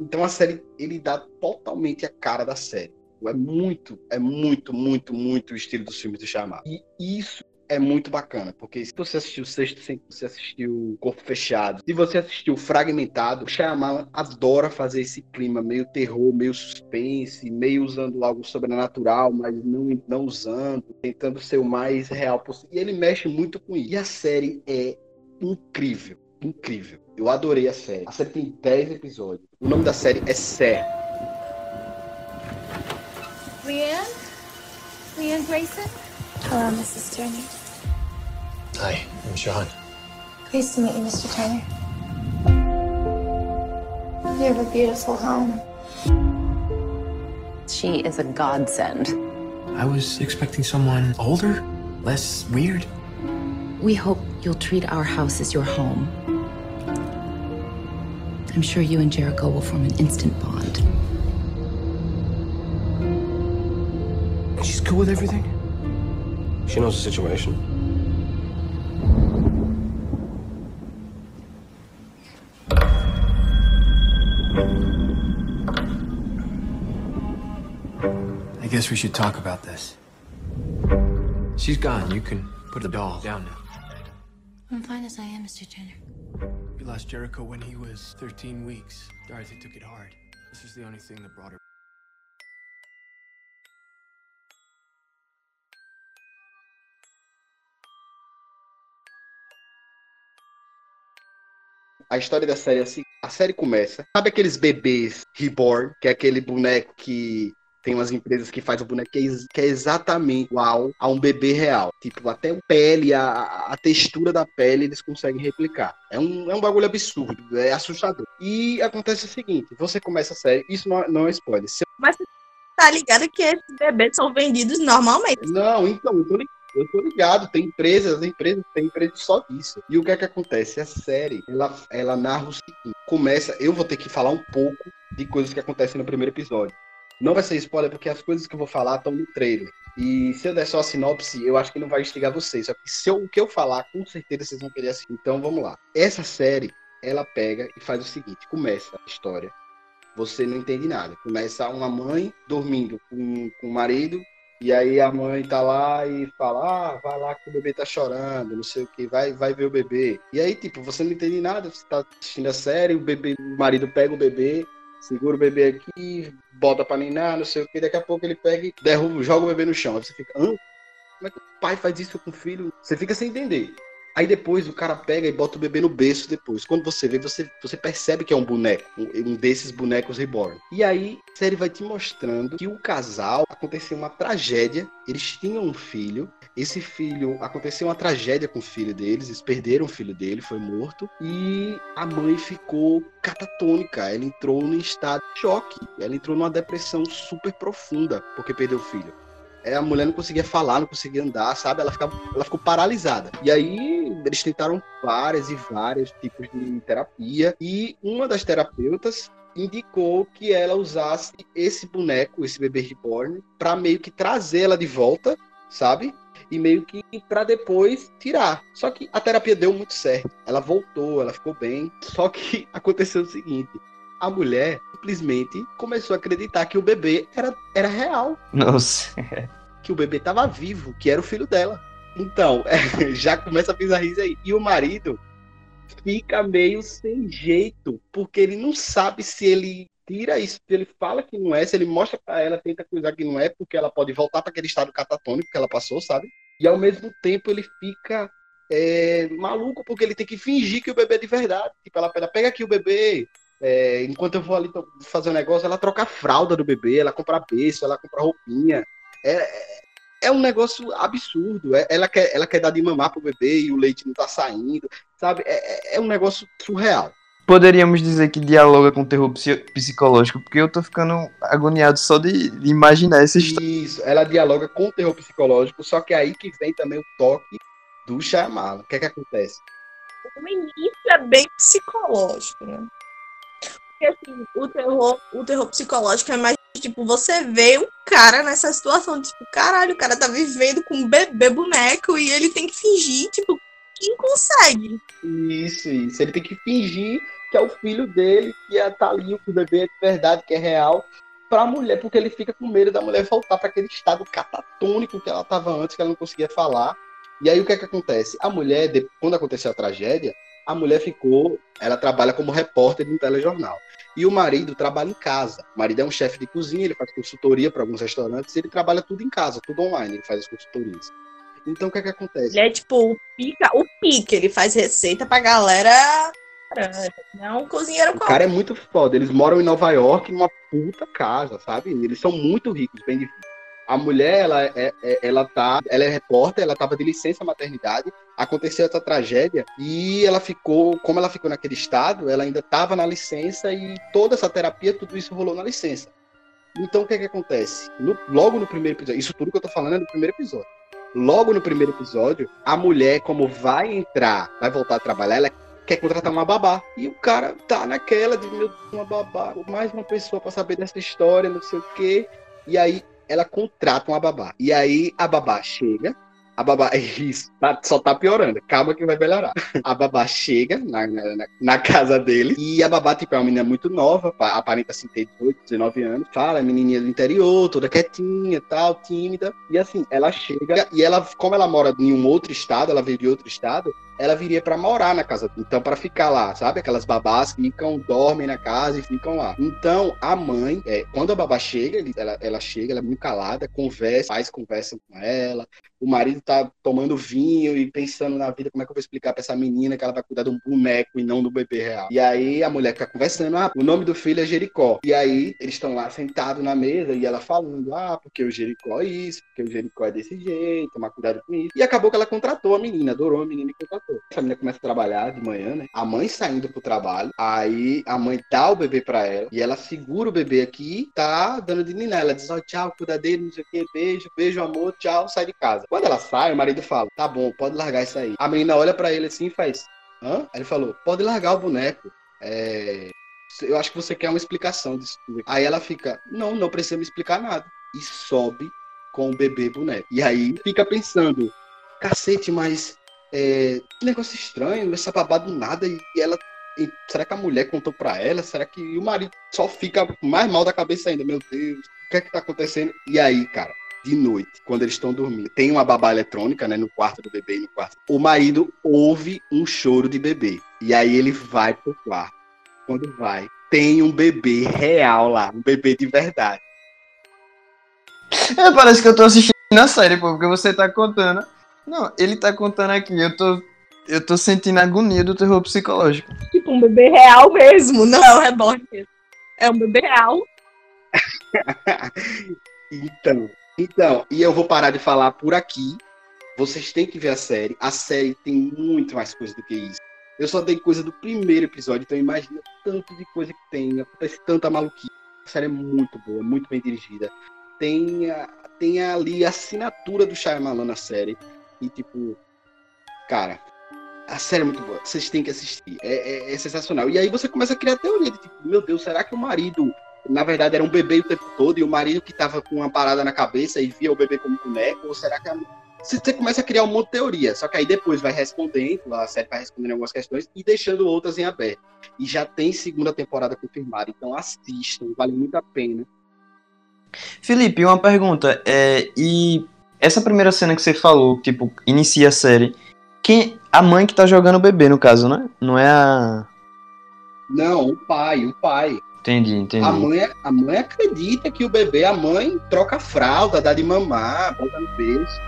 Então a série ele dá totalmente a cara da série. É muito, é muito, muito, muito o estilo dos filmes do Shyamalan. E isso é muito bacana, porque se você assistiu Sexto se você assistiu Corpo Fechado, se você assistiu Fragmentado, o Shyamalan adora fazer esse clima meio terror, meio suspense, meio usando algo sobrenatural, mas não, não usando, tentando ser o mais real possível. E ele mexe muito com isso. E a série é incrível, incrível. Eu adorei a série. A série tem 10 episódios. O nome da série é Sé. Leanne? Leanne Grayson? Hello, Mrs. Turner. Hi, I'm Sean. Pleased to meet you, Mr. Turner. You have a beautiful home. She is a godsend. I was expecting someone older, less weird. We hope you'll treat our house as your home. I'm sure you and Jericho will form an instant bond. She's cool with everything? She knows the situation. I guess we should talk about this. She's gone. You can put the doll down now. I'm fine as I am, Mr. Turner. Lost Jericho when he was 13 weeks. Dorothy took it hard. This is the only thing that brought her. A história da série é assim, a série começa, sabe aqueles bebês reborn, que é aquele boneco que tem umas empresas que fazem o boneco que é, que é, exatamente igual a um bebê real. Tipo, até a pele, a, a textura da pele eles conseguem replicar. É um, é um bagulho absurdo, é assustador. E acontece o seguinte: você começa a série, isso não, não é spoiler. Você... Mas você tá ligado que esses bebês são vendidos normalmente. Não, então, eu tô ligado. Eu tô ligado, tem empresas, empresas, tem empresas só disso. E o que é que acontece? A série, ela, ela narra o seguinte: começa, eu vou ter que falar um pouco de coisas que acontecem no primeiro episódio. Não vai ser spoiler, porque as coisas que eu vou falar estão no trailer. E se eu der só a sinopse, eu acho que não vai instigar vocês. Só que se eu, o que eu falar, com certeza vocês vão querer assistir. Então vamos lá. Essa série, ela pega e faz o seguinte: começa a história. Você não entende nada. Começa uma mãe dormindo com, com o marido e aí a mãe tá lá e fala: Ah, vai lá que o bebê tá chorando, não sei o que, vai, vai ver o bebê. E aí, tipo, você não entende nada, você tá assistindo a série, o bebê, o marido pega o bebê, segura o bebê aqui, bota pra ninar, não sei o que, daqui a pouco ele pega e derruba, joga o bebê no chão. Aí você fica, hã? Como é que o pai faz isso com o filho? Você fica sem entender. Aí depois o cara pega e bota o bebê no berço depois. Quando você vê, você, você percebe que é um boneco, um, desses bonecos reborn. E aí a série vai te mostrando que o casal aconteceu uma tragédia. Eles tinham um filho. Esse filho aconteceu uma tragédia com o filho deles. Eles perderam o filho dele, foi morto. E a mãe ficou catatônica. Ela entrou num estado de choque. Ela entrou numa depressão super profunda porque perdeu o filho é, a mulher não conseguia falar, não conseguia andar, sabe? Ela, ficava, ela ficou paralisada. E aí eles tentaram várias e vários tipos de terapia. E uma das terapeutas indicou que ela usasse esse boneco, esse bebê reborn, para meio que trazer ela de volta, sabe? E meio que para depois tirar. Só que a terapia deu muito certo. Ela voltou, ela ficou bem. Só que aconteceu o seguinte: a mulher simplesmente começou a acreditar que o bebê era, era real. Nossa. Que o bebê estava vivo, que era o filho dela. Então, é, já começa a pisarrice aí. E o marido fica meio sem jeito, porque ele não sabe se ele tira isso, ele fala que não é, se ele mostra para ela, tenta acusar que não é, porque ela pode voltar para aquele estado catatônico que ela passou, sabe? E ao mesmo tempo ele fica é, maluco, porque ele tem que fingir que o bebê é de verdade. Tipo, ela pega aqui o bebê, é, enquanto eu vou ali fazer um negócio, ela troca a fralda do bebê, ela compra berço, ela compra roupinha. É, é, é um negócio absurdo. É, ela, quer, ela quer dar de mamar pro bebê e o leite não tá saindo, sabe? É, é, é um negócio surreal. Poderíamos dizer que dialoga com terror psicológico, porque eu tô ficando agoniado só de, de imaginar essa história. Isso, ela dialoga com terror psicológico, só que é aí que vem também o toque do Shyamalan. O que é que acontece? O início é bem psicológico, né? Porque assim, o terror, o terror psicológico é mais tipo, você vê o cara nessa situação, tipo, caralho, o cara tá vivendo com um bebê boneco e ele tem que fingir, tipo, quem consegue? Isso, isso. Ele tem que fingir que é o filho dele, que é, tá ali, o bebê é de verdade, que é real, pra mulher, porque ele fica com medo da mulher voltar para aquele estado catatônico que ela tava antes, que ela não conseguia falar. E aí o que é que acontece? A mulher, quando aconteceu a tragédia, a mulher ficou, ela trabalha como repórter de um telejornal. E o marido trabalha em casa. O marido é um chefe de cozinha, ele faz consultoria para alguns restaurantes, ele trabalha tudo em casa, tudo online, ele faz as consultorias. Então o que é que acontece? Ele é tipo o pica, o pique, ele faz receita pra galera. Não é um cozinheiro O cara é muito foda. Eles moram em Nova York, numa puta casa, sabe? Eles são muito ricos, bem difícil. A mulher, ela, é, é, ela tá, ela é repórter, ela tava de licença maternidade, aconteceu essa tragédia e ela ficou, como ela ficou naquele estado, ela ainda estava na licença e toda essa terapia, tudo isso rolou na licença. Então o que é que acontece? No, logo no primeiro episódio, isso tudo que eu tô falando é no primeiro episódio. Logo no primeiro episódio, a mulher, como vai entrar, vai voltar a trabalhar, ela quer contratar uma babá. E o cara tá naquela de, meu, uma babá, mais uma pessoa para saber dessa história, não sei o quê. E aí ela contrata uma babá. E aí a babá chega, A babá, isso, tá- só tá piorando. Calma que vai melhorar. A babá chega na, na, na casa dele e a babá, tipo, é uma menina muito nova, pa- aparenta assim ter 18, 19 anos. Fala, é menininha do interior, toda quietinha, tal, tímida. E assim, ela chega e ela, como ela mora em um outro estado, ela veio de outro estado, ela viria pra morar na casa. Então, pra ficar lá, sabe? Aquelas babás ficam, dormem na casa e ficam lá. Então, a mãe, é, quando a babá chega, ela, ela chega, ela é muito calada, conversa, pais conversam com ela. O marido tá tomando vinho e pensando na vida, como é que eu vou explicar pra essa menina que ela vai cuidar de um boneco e não do bebê real. E aí a mulher fica conversando, ah, o nome do filho é Jericó. E aí eles estão lá sentados na mesa e ela falando, ah, porque o Jericó é isso, porque o Jericó é desse jeito, tomar cuidado com isso. E acabou que ela contratou a menina, adorou a menina e contratou. Essa menina começa a trabalhar de manhã, né? A mãe saindo pro trabalho, aí a mãe dá o bebê pra ela e ela segura o bebê aqui, tá dando de ninar. Ela diz, ó, tchau, cuida dele, não sei o que, beijo, beijo, amor, tchau, sai de casa. Quando ela sai, o marido fala, tá bom, pode largar isso aí. A menina olha pra ele assim e faz, hã? Aí ele falou, pode largar o boneco. É... Eu acho que você quer uma explicação disso tudo. Aí ela fica, não, não precisa me explicar nada. E sobe com o bebê boneco. E aí fica pensando, cacete, mas é, que negócio estranho, essa babá do nada. E ela, e será que a mulher contou pra ela? Será que e o marido só fica mais mal da cabeça ainda? Meu Deus, o que é que tá acontecendo? E aí, cara, de noite, quando eles estão dormindo, tem uma babá eletrônica, né, no quarto do bebê no quarto. O marido ouve um choro de bebê. E aí ele vai pro quarto. Quando vai, tem um bebê real lá, um bebê de verdade. É, parece que eu tô assistindo a série, pô, porque você tá contando. Não, ele tá contando aqui, eu tô. Eu tô sentindo a agonia do terror psicológico. Tipo, um bebê real mesmo, não é um reborn. É um bebê real. Então, então, e eu vou parar de falar por aqui. Vocês têm que ver a série. A série tem muito mais coisa do que isso. Eu só dei coisa do primeiro episódio, então imagina tanto de coisa que tem, acontece tanta maluquice. A série é muito boa, muito bem dirigida. Tem, a- tem ali a assinatura do Shyamalan na série. E tipo, cara, a série é muito boa. Vocês têm que assistir. É, é- é sensacional. E aí você começa a criar teoria de tipo, meu Deus, será que o marido, na verdade, era um bebê o tempo todo e o marido que tava com uma parada na cabeça e via o bebê como boneco? Ou será que a... você você começa a criar um monte de teoria? Só que aí depois vai respondendo, a série vai respondendo algumas questões e deixando outras em aberto. E já tem segunda temporada confirmada. Então assistam, vale muito a pena. Felipe, uma pergunta. É, e essa primeira cena que você falou, tipo, inicia a série. Quem, a mãe que tá jogando o bebê, no caso, né? Não é a. Não, o pai, o pai. Entendi, entendi. A mãe, a mãe acredita que o bebê, a mãe troca a fralda, dá de mamar, bota no berço.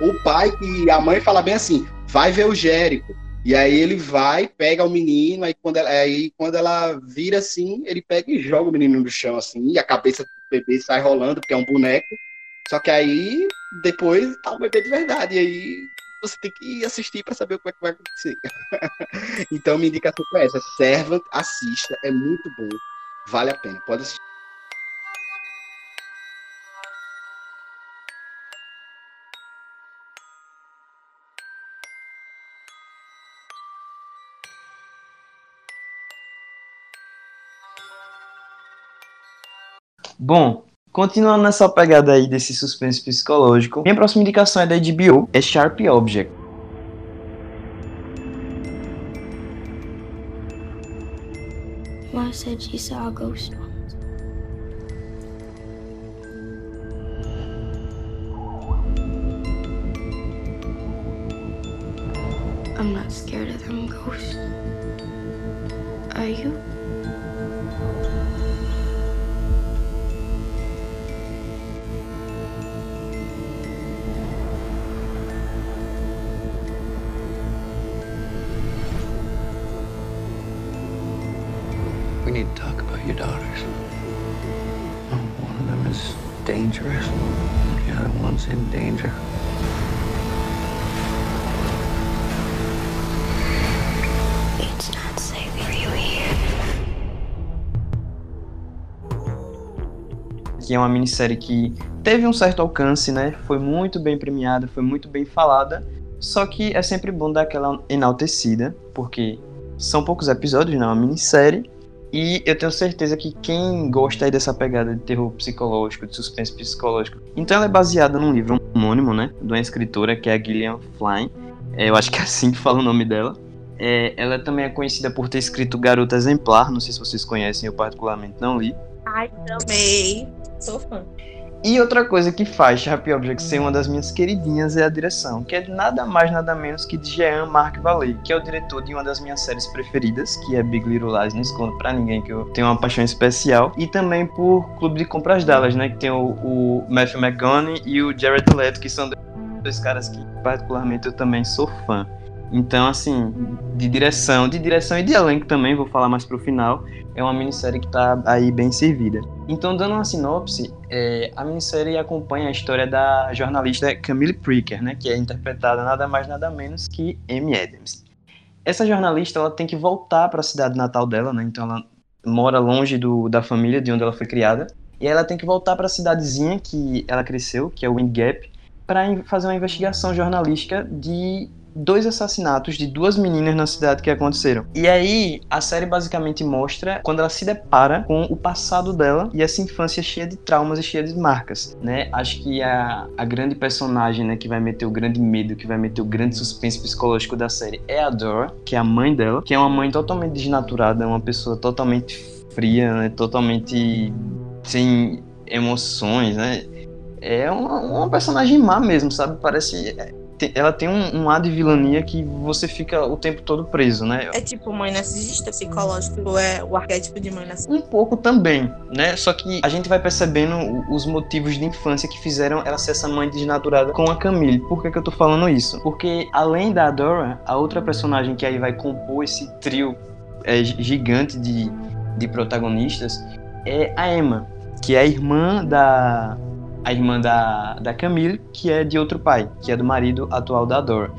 O pai, que a mãe fala bem assim, vai ver o Jérico. E aí ele vai, pega o menino, aí quando ela, aí quando ela vira assim, ele pega e joga o menino no chão, assim, e a cabeça do bebê sai rolando, porque é um boneco. Só que aí, depois, tá o bebê de verdade. E aí você tem que assistir para saber o que, é que vai acontecer. então, minha indicação foi essa. Servant, assista, é muito bom. Vale a pena, pode assistir. Bom, continuando nessa pegada aí desse suspense psicológico, minha próxima indicação é da HBO, é Sharp Object. Ma said she saw a. I'm not scared of them ghosts. Are you? We need to talk about your daughters. One of them is dangerous. The other one's in danger. It's not safe for you here. que é uma minissérie que teve um certo alcance, né? Foi muito bem premiada, foi muito bem falada. Só que é sempre bom dar aquela enaltecida, porque são poucos episódios, não é uma minissérie. E eu tenho certeza que quem gosta aí dessa pegada de terror psicológico, de suspense psicológico, então ela é baseada num livro homônimo, né, de uma escritora que é a Gillian Flynn. É, eu acho que é assim que fala o nome dela. É, ela também é conhecida por ter escrito Garota Exemplar, não sei se vocês conhecem, eu particularmente não li. Ai, também. Sou fã. E outra coisa que faz Sharp Objects ser uma das minhas queridinhas é a direção, que é nada mais nada menos que de Jean Marc Vallée, que é o diretor de uma das minhas séries preferidas, que é Big Little Lies, não escondo pra ninguém que eu tenho uma paixão especial, e também por Clube de Compras Dallas, né, que tem o, o Matthew McConaughey e o Jared Leto, que são dois caras que particularmente eu também sou fã. Então, assim, de direção, de direção e de elenco também, vou falar mais pro final, é uma minissérie que tá aí bem servida. Então, dando uma sinopse, é, a minissérie acompanha a história da jornalista Camille Pricker, né, que é interpretada nada mais nada menos que Amy Adams. Essa jornalista, ela tem que voltar para a cidade natal dela, né, então ela mora longe do, da família de onde ela foi criada, e ela tem que voltar para a cidadezinha que ela cresceu, que é Wind Gap, para fazer uma investigação jornalística de dois assassinatos de duas meninas na cidade que aconteceram. E aí, a série basicamente mostra quando ela se depara com o passado dela e essa infância cheia de traumas e cheia de marcas, né? Acho que a, a grande personagem, né, que vai meter o grande medo, que vai meter o grande suspense psicológico da série é a Dora, que é a mãe dela, que é uma mãe totalmente desnaturada, uma pessoa totalmente fria, né, totalmente sem emoções, né? É uma, uma personagem má mesmo, sabe? Parece ela tem um, um ar de vilania que você fica o tempo todo preso, né? É tipo mãe narcisista psicológico, é o arquétipo de mãe narcisista? Um pouco também, né? Só que a gente vai percebendo os motivos de infância que fizeram ela ser essa mãe desnaturada com a Camille. Por que, que eu tô falando isso? Porque além da Dora, a outra personagem que aí vai compor esse trio é, gigante de, de protagonistas é a Emma, que é a irmã da a irmã da, da Camille, que é de outro pai, que é do marido atual da Dora.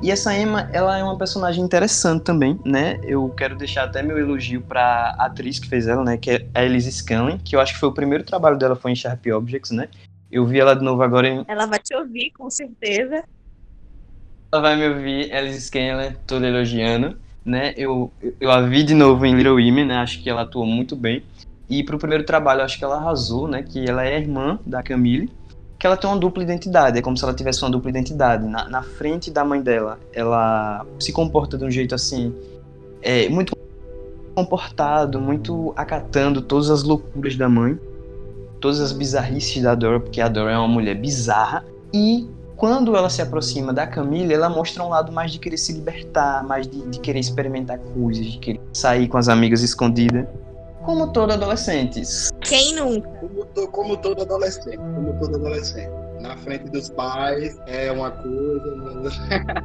E essa Emma, ela é uma personagem interessante também, né? Eu quero deixar até meu elogio pra atriz que fez ela, né? Que é a Elise Scanlon, que eu acho que foi o primeiro trabalho dela foi em Sharp Objects, né? Eu vi ela de novo agora em... Ela vai te ouvir, com certeza. Ela vai me ouvir, Elise Scanlon, toda elogiando, né? Eu, eu a vi de novo em Little Women, né? Acho que ela atuou muito bem. E pro primeiro trabalho, acho que ela arrasou, né? Que ela é irmã da Camille, que ela tem uma dupla identidade, é como se ela tivesse uma dupla identidade. Na, na frente da mãe dela, ela se comporta de um jeito assim, é, muito comportado, muito acatando todas as loucuras da mãe, todas as bizarrices da Dora, porque a Dora é uma mulher bizarra. E quando ela se aproxima da Camille, ela mostra um lado mais de querer se libertar, mais de, de querer experimentar coisas, de querer sair com as amigas escondidas como todo adolescente. Quem nunca? Como, como todo adolescente, como todo adolescente. Na frente dos pais é uma coisa.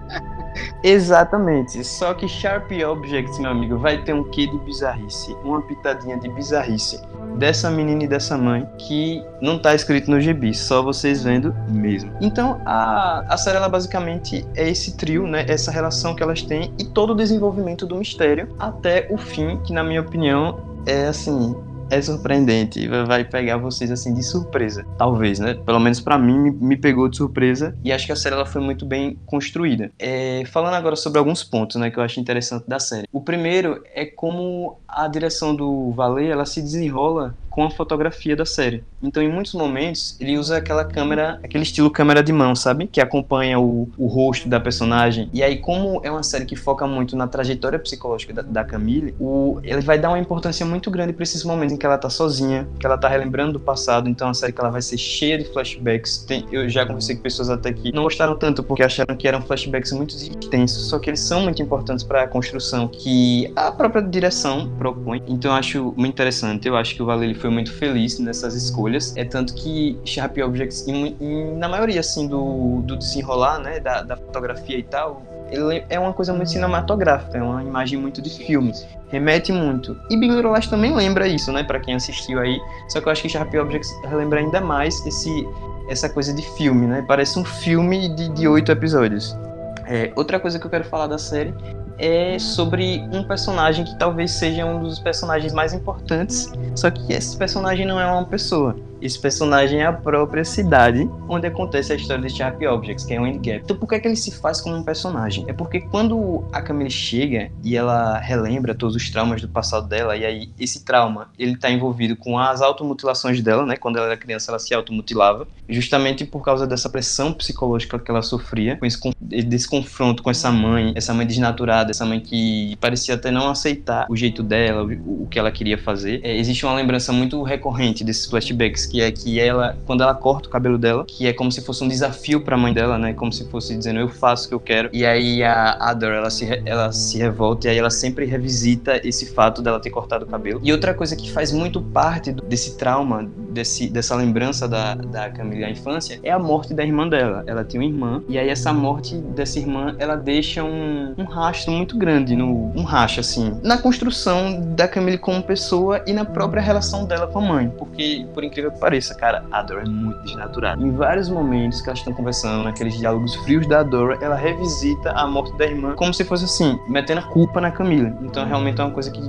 Exatamente. Só que Sharp Objects, meu amigo, vai ter um quê de bizarrice, uma pitadinha de bizarrice dessa menina e dessa mãe que não tá escrito no gibi, só vocês vendo mesmo. Então a, a série ela basicamente é esse trio, né? Essa relação que elas têm e todo o desenvolvimento do mistério até o fim, que na minha opinião é assim, é surpreendente, vai pegar vocês assim de surpresa, talvez, né? Pelo menos para mim me, pegou de surpresa e acho que a série ela foi muito bem construída. É, falando agora sobre alguns pontos, né, que eu acho interessante da série. O primeiro é como a direção do Valet ela se desenrola com a fotografia da série. Então, em muitos momentos, ele usa aquela câmera, aquele estilo câmera de mão, sabe? Que acompanha o, o rosto da personagem. E aí, como é uma série que foca muito na trajetória psicológica da, da Camille, o, ele vai dar uma importância muito grande para esses momentos em que ela tá sozinha, que ela tá relembrando do passado. Então, é uma série que ela vai ser cheia de flashbacks. Tem, eu já conversei com pessoas até que não gostaram tanto porque acharam que eram flashbacks muito intensos, só que eles são muito importantes para a construção que a própria direção propõe. Então, eu acho muito interessante. Eu acho que o Vale foi muito feliz nessas escolhas. É tanto que Sharp Objects, em, em, na maioria assim do, do desenrolar, né, da, da fotografia e tal, ele é uma coisa muito cinematográfica, é uma imagem muito de filme, remete muito. E Big Little Lies também lembra isso, né, para quem assistiu aí. Só que eu acho que Sharp Objects relembra ainda mais esse essa coisa de filme, né? Parece um filme de oito episódios. É, outra coisa que eu quero falar da série é sobre um personagem que talvez seja um dos personagens mais importantes, só que esse personagem não é uma pessoa. esse personagem é a própria cidade onde acontece a história de Sharp Objects, que é o End Gap. Então por que, é que ele se faz como um personagem? É porque quando a Camille chega e ela relembra todos os traumas do passado dela, e aí esse trauma, ele tá envolvido com as automutilações dela, né? Quando ela era criança, ela se automutilava, justamente por causa dessa pressão psicológica que ela sofria, com esse, desse confronto com essa mãe, essa mãe desnaturada, essa mãe que parecia até não aceitar o jeito dela, o, o que ela queria fazer. É, existe uma lembrança muito recorrente desses flashbacks, que é que ela, quando ela corta o cabelo dela, que é como se fosse um desafio para a mãe dela, né? Como se fosse dizendo eu faço o que eu quero. E aí a Adore, ela se ela se revolta e aí ela sempre revisita esse fato dela ter cortado o cabelo. E outra coisa que faz muito parte desse trauma, desse, dessa lembrança da, da Camille da infância, é a morte da irmã dela. Ela tem uma irmã e aí essa morte dessa irmã, ela deixa um, um rastro muito grande, no, um racho assim, na construção da Camille como pessoa e na própria relação dela com a mãe. Porque, por incrível que pareça, cara, a Dora é muito desnaturada. Em vários momentos que elas estão conversando, naqueles diálogos frios da Dora, ela revisita a morte da irmã como se fosse assim, metendo a culpa na Camille. Então, realmente é uma coisa que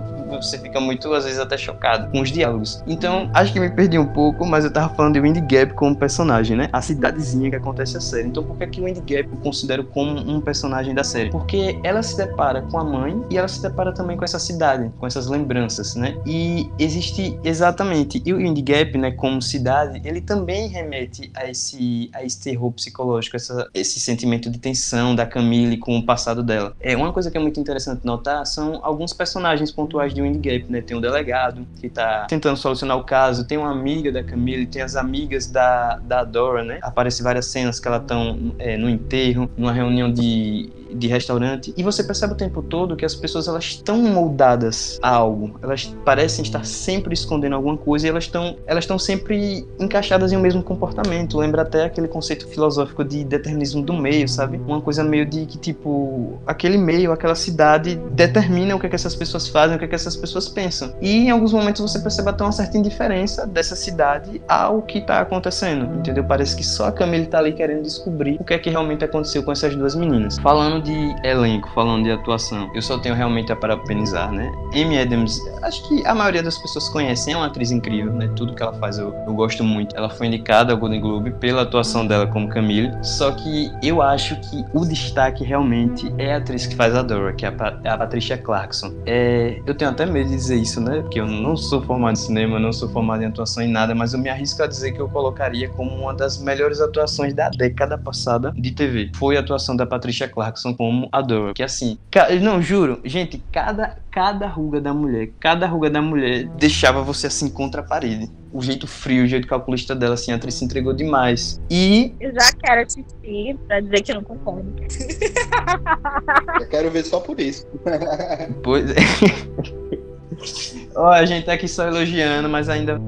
você fica muito, às vezes, até chocado com os diálogos. Então, acho que me perdi um pouco, mas eu tava falando de Windy Gap como personagem, né? A cidadezinha que acontece a série. Então, por que, que o Windy Gap eu considero como um personagem da série? Porque ela se depara com a mãe e ela se depara também com essa cidade, com essas lembranças, né? E existe exatamente. E o Windy Gap, né, como cidade, ele também remete a esse, a esse terror psicológico, essa, esse sentimento de tensão da Camille com o passado dela. É uma coisa que é muito interessante notar são alguns personagens pontuais de Wind Gap, né? Tem um delegado que tá tentando solucionar o caso, tem uma amiga da Camille, tem as amigas da, da Dora, né? Aparecem várias cenas que elas estão é, no enterro, numa reunião de de restaurante e você percebe o tempo todo que as pessoas elas estão moldadas a algo. Elas parecem estar sempre escondendo alguma coisa e elas estão elas estão sempre encaixadas em um mesmo comportamento. Lembra até aquele conceito filosófico de determinismo do meio sabe? Uma coisa meio de que tipo aquele meio aquela cidade determina o que, é que essas pessoas fazem o que, é que essas pessoas pensam. E em alguns momentos você percebe até uma certa indiferença dessa cidade ao que está acontecendo entendeu? Parece que só a Camille está ali querendo descobrir o que é que realmente aconteceu com essas duas meninas. Falando de elenco, falando de atuação, eu só tenho realmente a parabenizar, né? Amy Adams, acho que a maioria das pessoas conhecem, é uma atriz incrível, né? Tudo que ela faz eu, eu gosto muito. Ela foi indicada ao Golden Globe pela atuação dela como Camille, só que eu acho que o destaque realmente é a atriz que faz a Dora, que é a, é a Patricia Clarkson. É, eu tenho até medo de dizer isso, né? Porque eu não sou formado em cinema, não sou formado em atuação em nada, mas eu me arrisco a dizer que eu colocaria como uma das melhores atuações da década passada de TV. Foi a atuação da Patricia Clarkson como a Dora. Que assim, não, juro, gente, cada, cada ruga da mulher, cada ruga da mulher deixava você assim contra a parede. O jeito frio, o jeito calculista dela, assim, a atriz se entregou demais. E. Eu já quero assistir pra dizer que eu não concordo. eu quero ver só por isso. pois é. Ó, a gente tá aqui só elogiando, mas ainda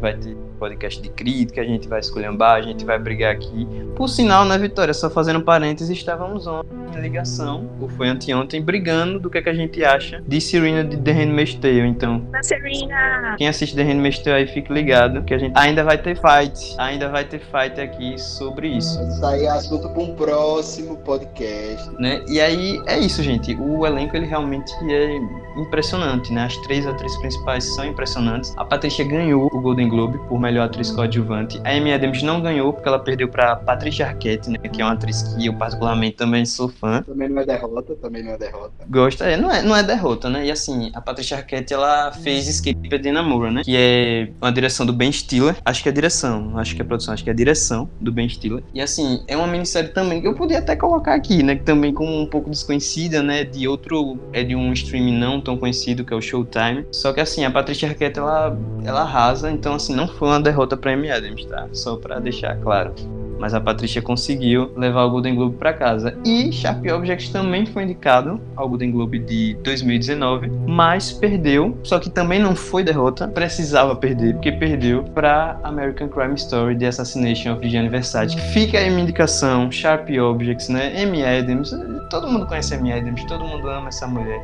vai ter podcast de crítica, a gente vai escolhambar, a gente vai brigar aqui. Por sinal, né, Vitória? Só fazendo parênteses, estávamos ontem em ligação, ou foi anteontem, brigando do que, é que a gente acha de Serena de The Handmaid's Tale. Então, Serena! quem assiste The Handmaid's Tale aí, fique ligado, que a gente ainda vai ter fight, ainda vai ter fight aqui sobre isso. Isso aí é assunto para um próximo podcast. Né? E aí, é isso, gente. O elenco, ele realmente é impressionante, né? As três atrizes principais são impressionantes. A Patricia ganhou o Golden Globe por melhor atriz coadjuvante. A Amy Adams não ganhou porque ela perdeu para Patricia Arquette, né? Que é uma atriz que eu particularmente também sou fã. Também não é derrota, também não é derrota. Gosta, é, não é, não é derrota, né? E assim, a Patricia Arquette, ela fez Escape de Namora, né? Que é uma direção do Ben Stiller. Acho que é direção, acho que é produção, acho que é a direção do Ben Stiller. E assim, é uma minissérie também que eu podia até colocar aqui, né? Que também como um pouco desconhecida, né? De outro, é de um streaming não tão conhecido que é o Showtime. Só que assim, a Patricia Arquette, ela, ela arrasa, então assim, não foi uma derrota para Amy Adams, tá? Só para deixar claro. Mas a Patrícia conseguiu levar o Golden Globe para casa. E Sharp Objects também foi indicado ao Golden Globe de 2019, mas perdeu. Só que também não foi derrota, precisava perder, porque perdeu para American Crime Story The Assassination of Gianni Versace. Fica aí minha indicação, Sharp Objects, né? Amy Adams, todo mundo conhece Amy Adams, todo mundo ama essa mulher.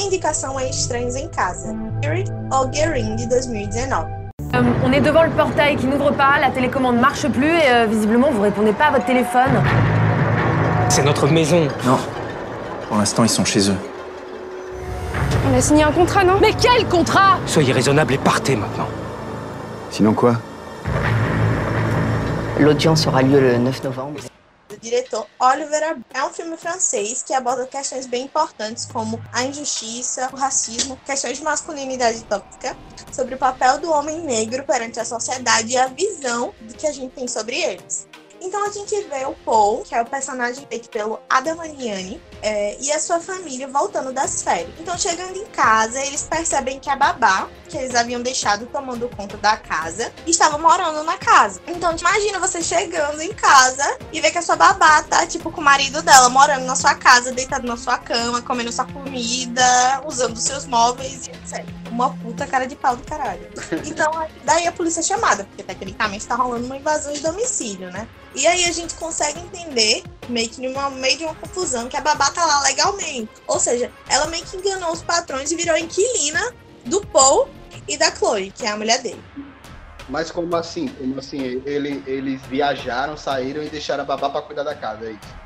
Indicação é Estranhos em Casa, de 2019. Euh, on est devant le portail qui n'ouvre pas, la télécommande marche plus et euh, visiblement vous répondez pas à votre téléphone. C'est notre maison. Non. Pour l'instant, ils sont chez eux. On a signé un contrat, non? Mais quel contrat? Soyez raisonnable et partez maintenant. Sinon quoi? L'audience aura lieu le 9 novembre. Diretor Oliver Ab- É um filme francês que aborda questões bem importantes como a injustiça, o racismo, questões de masculinidade tóxica, sobre o papel do homem negro perante a sociedade e a visão que a gente tem sobre eles. Então a gente vê o Paul, que é o personagem feito pelo Adam Maniani, é, e a sua família voltando das férias. Então, chegando em casa, eles percebem que a babá, que eles haviam deixado tomando conta da casa, estava morando na casa. Então, imagina você chegando em casa e ver que a sua babá tá, tipo, com o marido dela morando na sua casa, deitado na sua cama, comendo sua comida, usando seus móveis e etc. Uma puta cara de pau do caralho. Então, daí a polícia é chamada, porque tecnicamente tá rolando uma invasão de domicílio, né? E aí a gente consegue entender, meio que numa meio de uma confusão, que a babá tá lá legalmente. Ou seja, ela meio que enganou os patrões e virou inquilina do Paul e da Chloe, que é a mulher dele. Mas como assim? Como assim? Ele, eles viajaram, saíram e deixaram a babá pra cuidar da casa, é isso?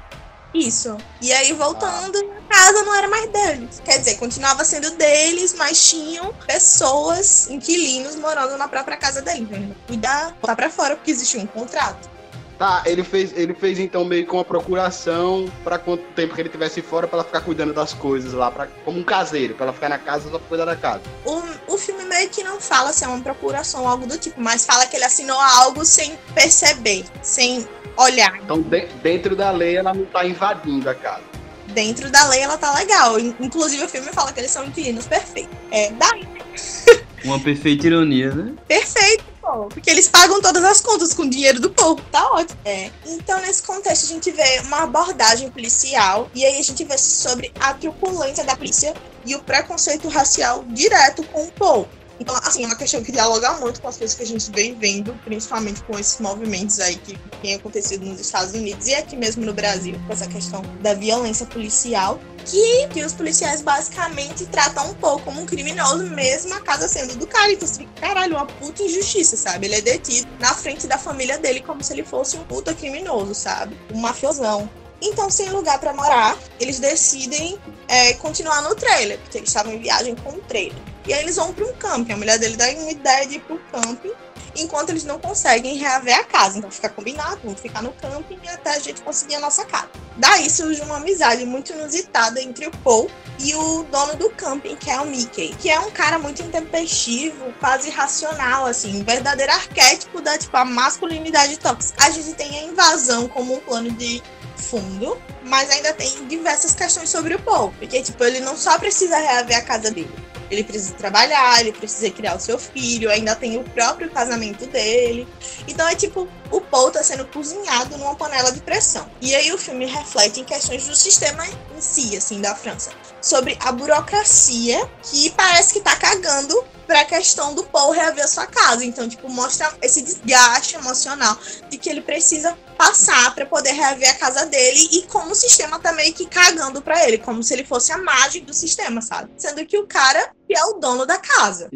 Isso. E aí, voltando, a casa não era mais deles. Quer dizer, continuava sendo deles, mas tinham pessoas, inquilinos, morando na própria casa deles. Então, cuidar, botar pra fora, porque existia um contrato. Tá, ele fez, ele fez então meio que uma procuração pra quanto tempo que ele tivesse fora pra ela ficar cuidando das coisas lá, pra, como um caseiro, pra ela ficar na casa só pra cuidar da casa. O, o filme meio que não fala se é uma procuração ou algo do tipo, mas fala que ele assinou algo sem perceber, sem olhar. Então, de- dentro da lei, ela não tá invadindo a casa. Dentro da lei ela tá legal. In- Inclusive o filme fala que eles são inquilinos perfeitos. É, daí. Uma perfeita ironia, né? Perfeito, pô. Porque eles pagam todas as contas com o dinheiro do povo. Tá ótimo. É. Então, nesse contexto, a gente vê uma abordagem policial. E aí a gente vê sobre a truculência da polícia e o preconceito racial direto com o povo. Então, assim, é uma questão que dialoga muito com as coisas que a gente vem vendo, principalmente com esses movimentos aí que têm acontecido nos Estados Unidos e aqui mesmo no Brasil, com essa questão da violência policial, que, que os policiais basicamente tratam um pouco como um criminoso, mesmo a casa sendo do cara. Então, fica, caralho, uma puta injustiça, sabe? Ele é detido na frente da família dele como se ele fosse um puta criminoso, sabe? Um mafiosão. Então, sem lugar pra morar, eles decidem é, continuar no trailer, porque eles estavam em viagem com o trailer. E aí eles vão para um camping. A mulher dele dá uma ideia de ir pro camping, enquanto eles não conseguem reaver a casa. Então fica combinado, vamos ficar no camping até a gente conseguir a nossa casa. Daí surge uma amizade muito inusitada entre o Paul e o dono do camping, que é o Mickey, que é um cara muito intempestivo, quase irracional, assim, um verdadeiro arquétipo da tipo a masculinidade tóxica. A gente tem a invasão como um plano de mas ainda tem diversas questões sobre o Paul, porque tipo, ele não só precisa reaver a casa dele, ele precisa trabalhar, ele precisa criar o seu filho, ainda tem o próprio casamento dele. Então é tipo, o Paul tá sendo cozinhado numa panela de pressão. E aí o filme reflete em questões do sistema em si, assim, da França. Sobre a burocracia que parece que tá cagando pra questão do Paul reaver a sua casa. Então, tipo, mostra esse desgaste emocional de que ele precisa passar pra poder reaver a casa dele e como o sistema tá meio que cagando pra ele, como se ele fosse a margem do sistema, sabe? Sendo que o cara é o dono da casa.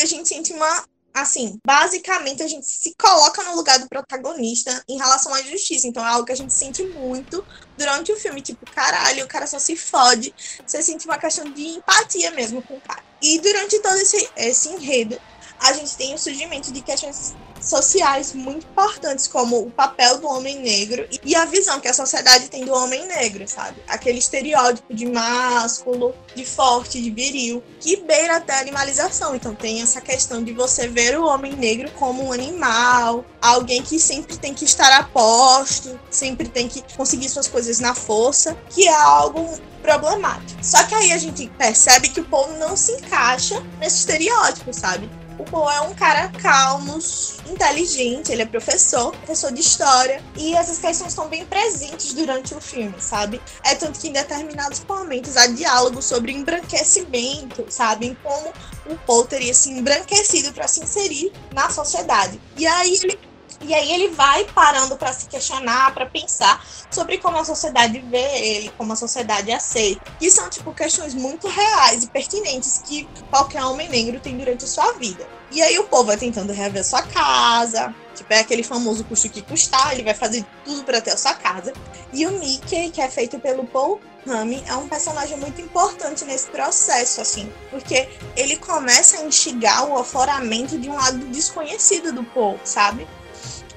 A gente sente uma assim, basicamente a gente se coloca no lugar do protagonista em relação à justiça. Então é algo que a gente sente muito durante o filme. Tipo, caralho, o cara só se fode. Você sente uma questão de empatia mesmo com o cara. E durante todo esse, esse enredo, a gente tem o surgimento de questões sociais muito importantes, como o papel do homem negro e a visão que a sociedade tem do homem negro, sabe? Aquele estereótipo de másculo, de forte, de viril, que beira até a animalização. Então tem essa questão de você ver o homem negro como um animal, alguém que sempre tem que estar a posto, sempre tem que conseguir suas coisas na força, que é algo problemático. Só que aí a gente percebe que o Paul não se encaixa nesse estereótipo, sabe? O Paul é um cara calmo, inteligente, ele é professor, professor de história, e essas questões estão bem presentes durante o filme, sabe? É tanto que em determinados momentos há diálogo sobre embranquecimento, sabe? Como o Paul teria se embranquecido para se inserir na sociedade. E aí ele e aí ele vai parando para se questionar, para pensar sobre como a sociedade vê ele, como a sociedade aceita. Que são tipo questões muito reais e pertinentes que qualquer homem negro tem durante a sua vida. E aí o povo vai tentando reaver sua casa, tipo é aquele famoso custo que custar, ele vai fazer tudo para ter a sua casa. E o Mickey, que é feito pelo Paul Rami é um personagem muito importante nesse processo, assim, porque ele começa a instigar o afloramento de um lado desconhecido do Paul, sabe?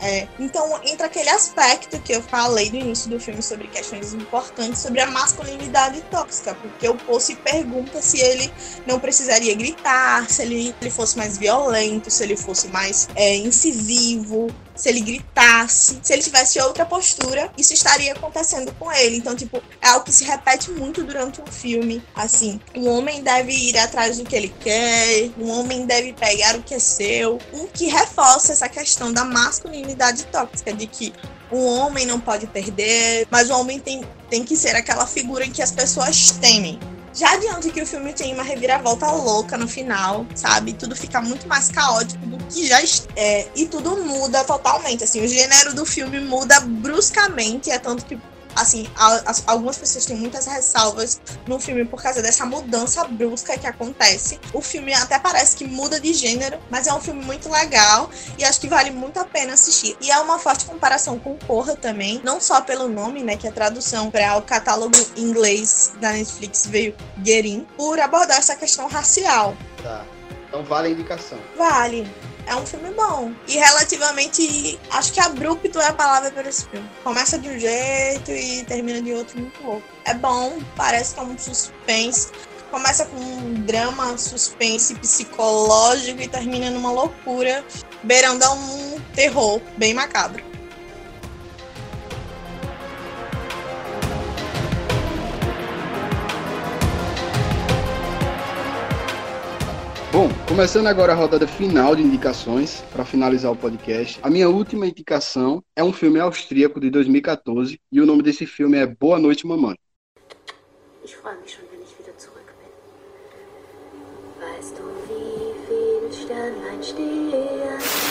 É, então entra aquele aspecto que eu falei no início do filme sobre questões importantes sobre a masculinidade tóxica, porque o Paul se pergunta se ele não precisaria gritar, se ele, ele fosse mais violento, se ele fosse mais é, incisivo, se ele gritasse, se ele tivesse outra postura, isso estaria acontecendo com ele. Então, tipo, é algo que se repete muito durante um filme. Assim, um homem deve ir atrás do que ele quer, um homem deve pegar o que é seu. Um que reforça essa questão da masculinidade tóxica, de que o homem não pode perder, mas o homem tem, tem que ser aquela figura que as pessoas temem. Já adianto que o filme tem uma reviravolta louca no final, sabe? Tudo fica muito mais caótico do que já é, e tudo muda totalmente, assim, o gênero do filme muda bruscamente, é tanto que assim, algumas pessoas têm muitas ressalvas no filme por causa dessa mudança brusca que acontece. O filme até parece que muda de gênero, mas é um filme muito legal e acho que vale muito a pena assistir. E é uma forte comparação com Corra também, não só pelo nome, né, que a tradução para o catálogo inglês da Netflix veio Gerin, por abordar essa questão racial. Tá. Então vale a indicação. Vale é um filme bom. E relativamente, acho que abrupto é a palavra para esse filme. Começa de um jeito e termina de outro muito louco. É bom, parece que é um suspense. Começa com um drama, suspense psicológico e termina numa loucura, beirando a um terror bem macabro. Bom, começando agora a rodada final de indicações para finalizar o podcast. A minha última indicação é um filme austríaco de 2014 e o nome desse filme é Boa Noite, Mamãe. Weißt du, wie viele stehen?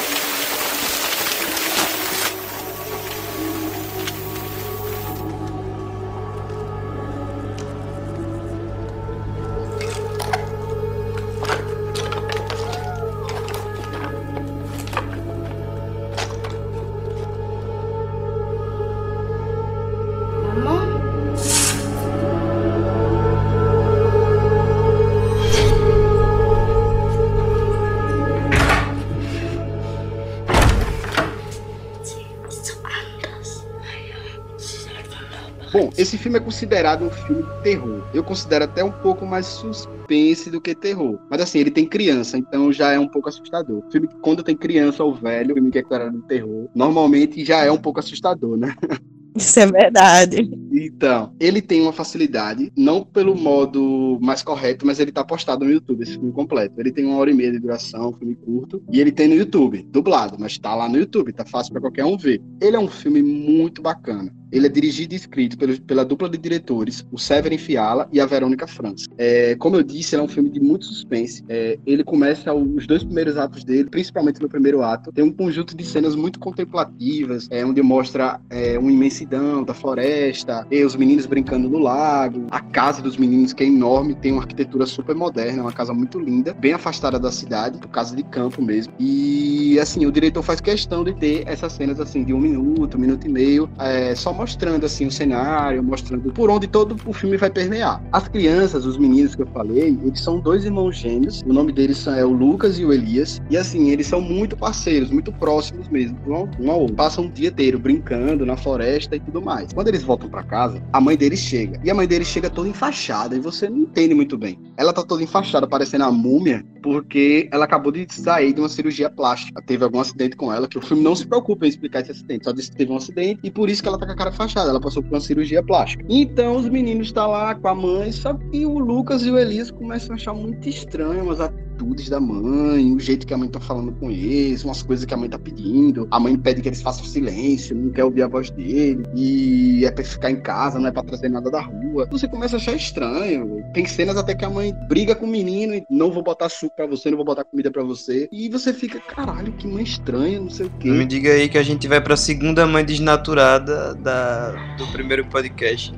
Esse filme é considerado um filme de terror. Eu considero até um pouco mais suspense do que terror. Mas assim, ele tem criança, então já é um pouco assustador. O filme, quando tem criança ou velho, filme que é considerado de terror, normalmente já é um pouco assustador, né? Isso é verdade. Então, ele tem uma facilidade, não pelo modo mais correto, mas ele tá postado no YouTube, esse filme completo. Ele tem uma hora e meia de duração, um filme curto, e ele tem no YouTube, dublado, mas tá lá no YouTube, tá fácil para qualquer um ver. Ele é um filme muito bacana. Ele é dirigido e escrito pelo, pela dupla de diretores, o Severin Fiala e a Verônica França. É, como eu disse, ele é um filme de muito suspense. É, ele começa os dois primeiros atos dele, principalmente no primeiro ato, tem um conjunto de cenas muito contemplativas, é, onde mostra é, uma imensidão da floresta, e os meninos brincando no lago, a casa dos meninos que é enorme, tem uma arquitetura super moderna, uma casa muito linda, bem afastada da cidade, casa de campo mesmo. E assim, o diretor faz questão de ter essas cenas assim de um minuto, um minuto e meio, é, só mostrando assim o cenário, mostrando por onde todo o filme vai permear. As crianças, os meninos que eu falei, eles são dois irmãos gêmeos. O nome deles é o Lucas e o Elias. E assim, eles são muito parceiros, muito próximos mesmo, um ao outro. Passam o dia inteiro brincando na floresta e tudo mais. Quando eles voltam para casa, a mãe deles chega. E a mãe deles chega toda enfaixada e você não entende muito bem. Ela tá toda enfaixada, parecendo a múmia, porque ela acabou de sair de uma cirurgia plástica. Teve algum acidente com ela, que o filme não se preocupa em explicar esse acidente, só disse que teve um acidente e por isso que ela tá com a cara fachada, ela passou por uma cirurgia plástica. Então os meninos estão tá lá com a mãe, só que o Lucas e o Elias começam a achar muito estranho as atitudes da mãe, o jeito que a mãe tá falando com eles, umas coisas que a mãe tá pedindo. A mãe pede que eles façam silêncio, não quer ouvir a voz dele, e é pra ficar em casa, não é pra trazer nada da rua. Você começa a achar estranho. Tem cenas até que a mãe briga com o menino e não vou botar suco pra você, não vou botar comida pra você. E você fica, caralho, que mãe estranha, não sei o quê. Não me diga aí que a gente vai pra segunda mãe desnaturada da, do primeiro podcast.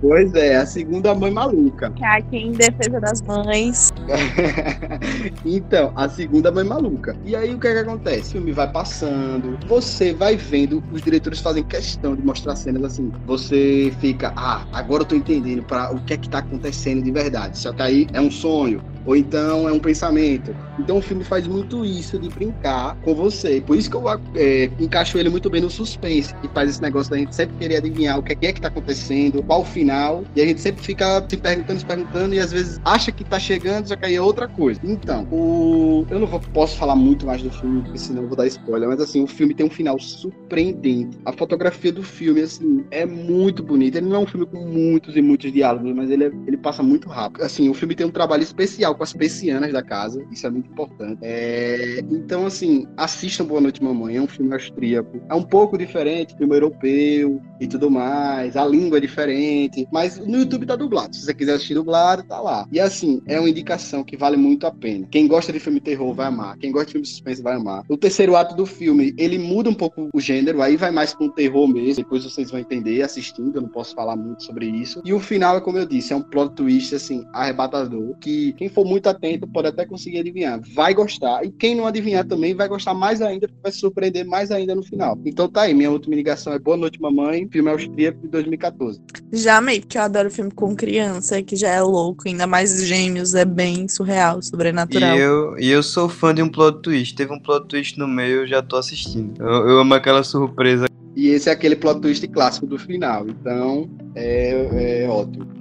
Pois é, a segunda mãe maluca. Que aqui em defesa das mães. então, a segunda mãe maluca. E aí o que é que acontece? O filme vai passando, você vai vendo, os diretores fazem questão de mostrar cenas assim. Você fica, ah, agora eu tô entendendo para o que é que tá acontecendo de verdade. Só que aí é um sonho, ou então é um pensamento. Então o filme faz muito isso de brincar com você. Por isso que eu é, encaixo ele muito bem no suspense, que faz esse negócio da gente sempre querer adivinhar o que é que tá acontecendo, qual o final, e a gente sempre fica se perguntando, se perguntando, e às vezes acha que tá chegando, só que aí é outra coisa. Então, o... eu não vou, posso falar muito mais do filme, porque senão eu vou dar spoiler, mas assim, o filme tem um final surpreendente. A fotografia do filme, assim, é muito bonita. Ele não é um filme com muitos e muitos diálogos, mas ele, é, ele passa muito rápido. Assim, o filme tem um trabalho especial com as persianas da casa, isso é muito importante. É... Então, assim, assistam Boa Noite Mamãe, é um filme austríaco. É um pouco diferente, filme europeu e tudo mais, a língua é diferente, mas no YouTube tá dublado. Se você quiser assistir dublado, tá lá. E assim, é uma indicação que vale muito a pena. Quem gosta de filme terror vai amar, quem gosta de filme suspense vai amar. O terceiro ato do filme, ele muda um pouco o gênero, aí vai mais com terror mesmo, depois vocês vão entender assistindo, eu não posso falar muito sobre isso. E o final é como eu disse, é um plot twist assim, arrebatador, que quem for muito atento pode até conseguir adivinhar. Vai gostar. E quem não adivinhar também vai gostar mais ainda, porque vai se surpreender mais ainda no final. Então tá aí, minha última ligação é Boa Noite Mamãe, filme austríaco de 2014. Já amei, porque eu adoro filme com criança, que já é louco, ainda mais gêmeos, é bem surreal, sobrenatural. E eu, e eu sou fã de um plot twist. Teve um plot twist no meio, eu já tô assistindo. Eu, eu amo aquela surpresa. E esse é aquele plot twist clássico do final. Então, é, é ótimo.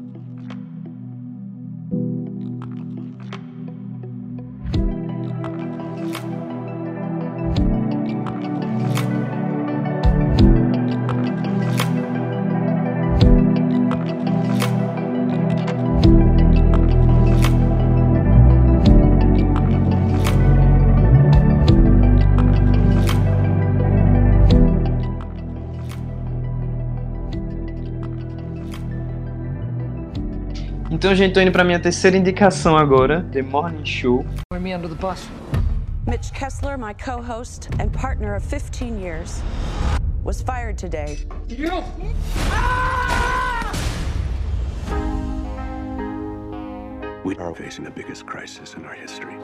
Então, gente, tô indo pra minha terceira indicação agora, The Morning Show. me under the bus. Mitch Kessler, my co-host and partner of 15 years, was fired today. You! We are facing the biggest crisis in our history.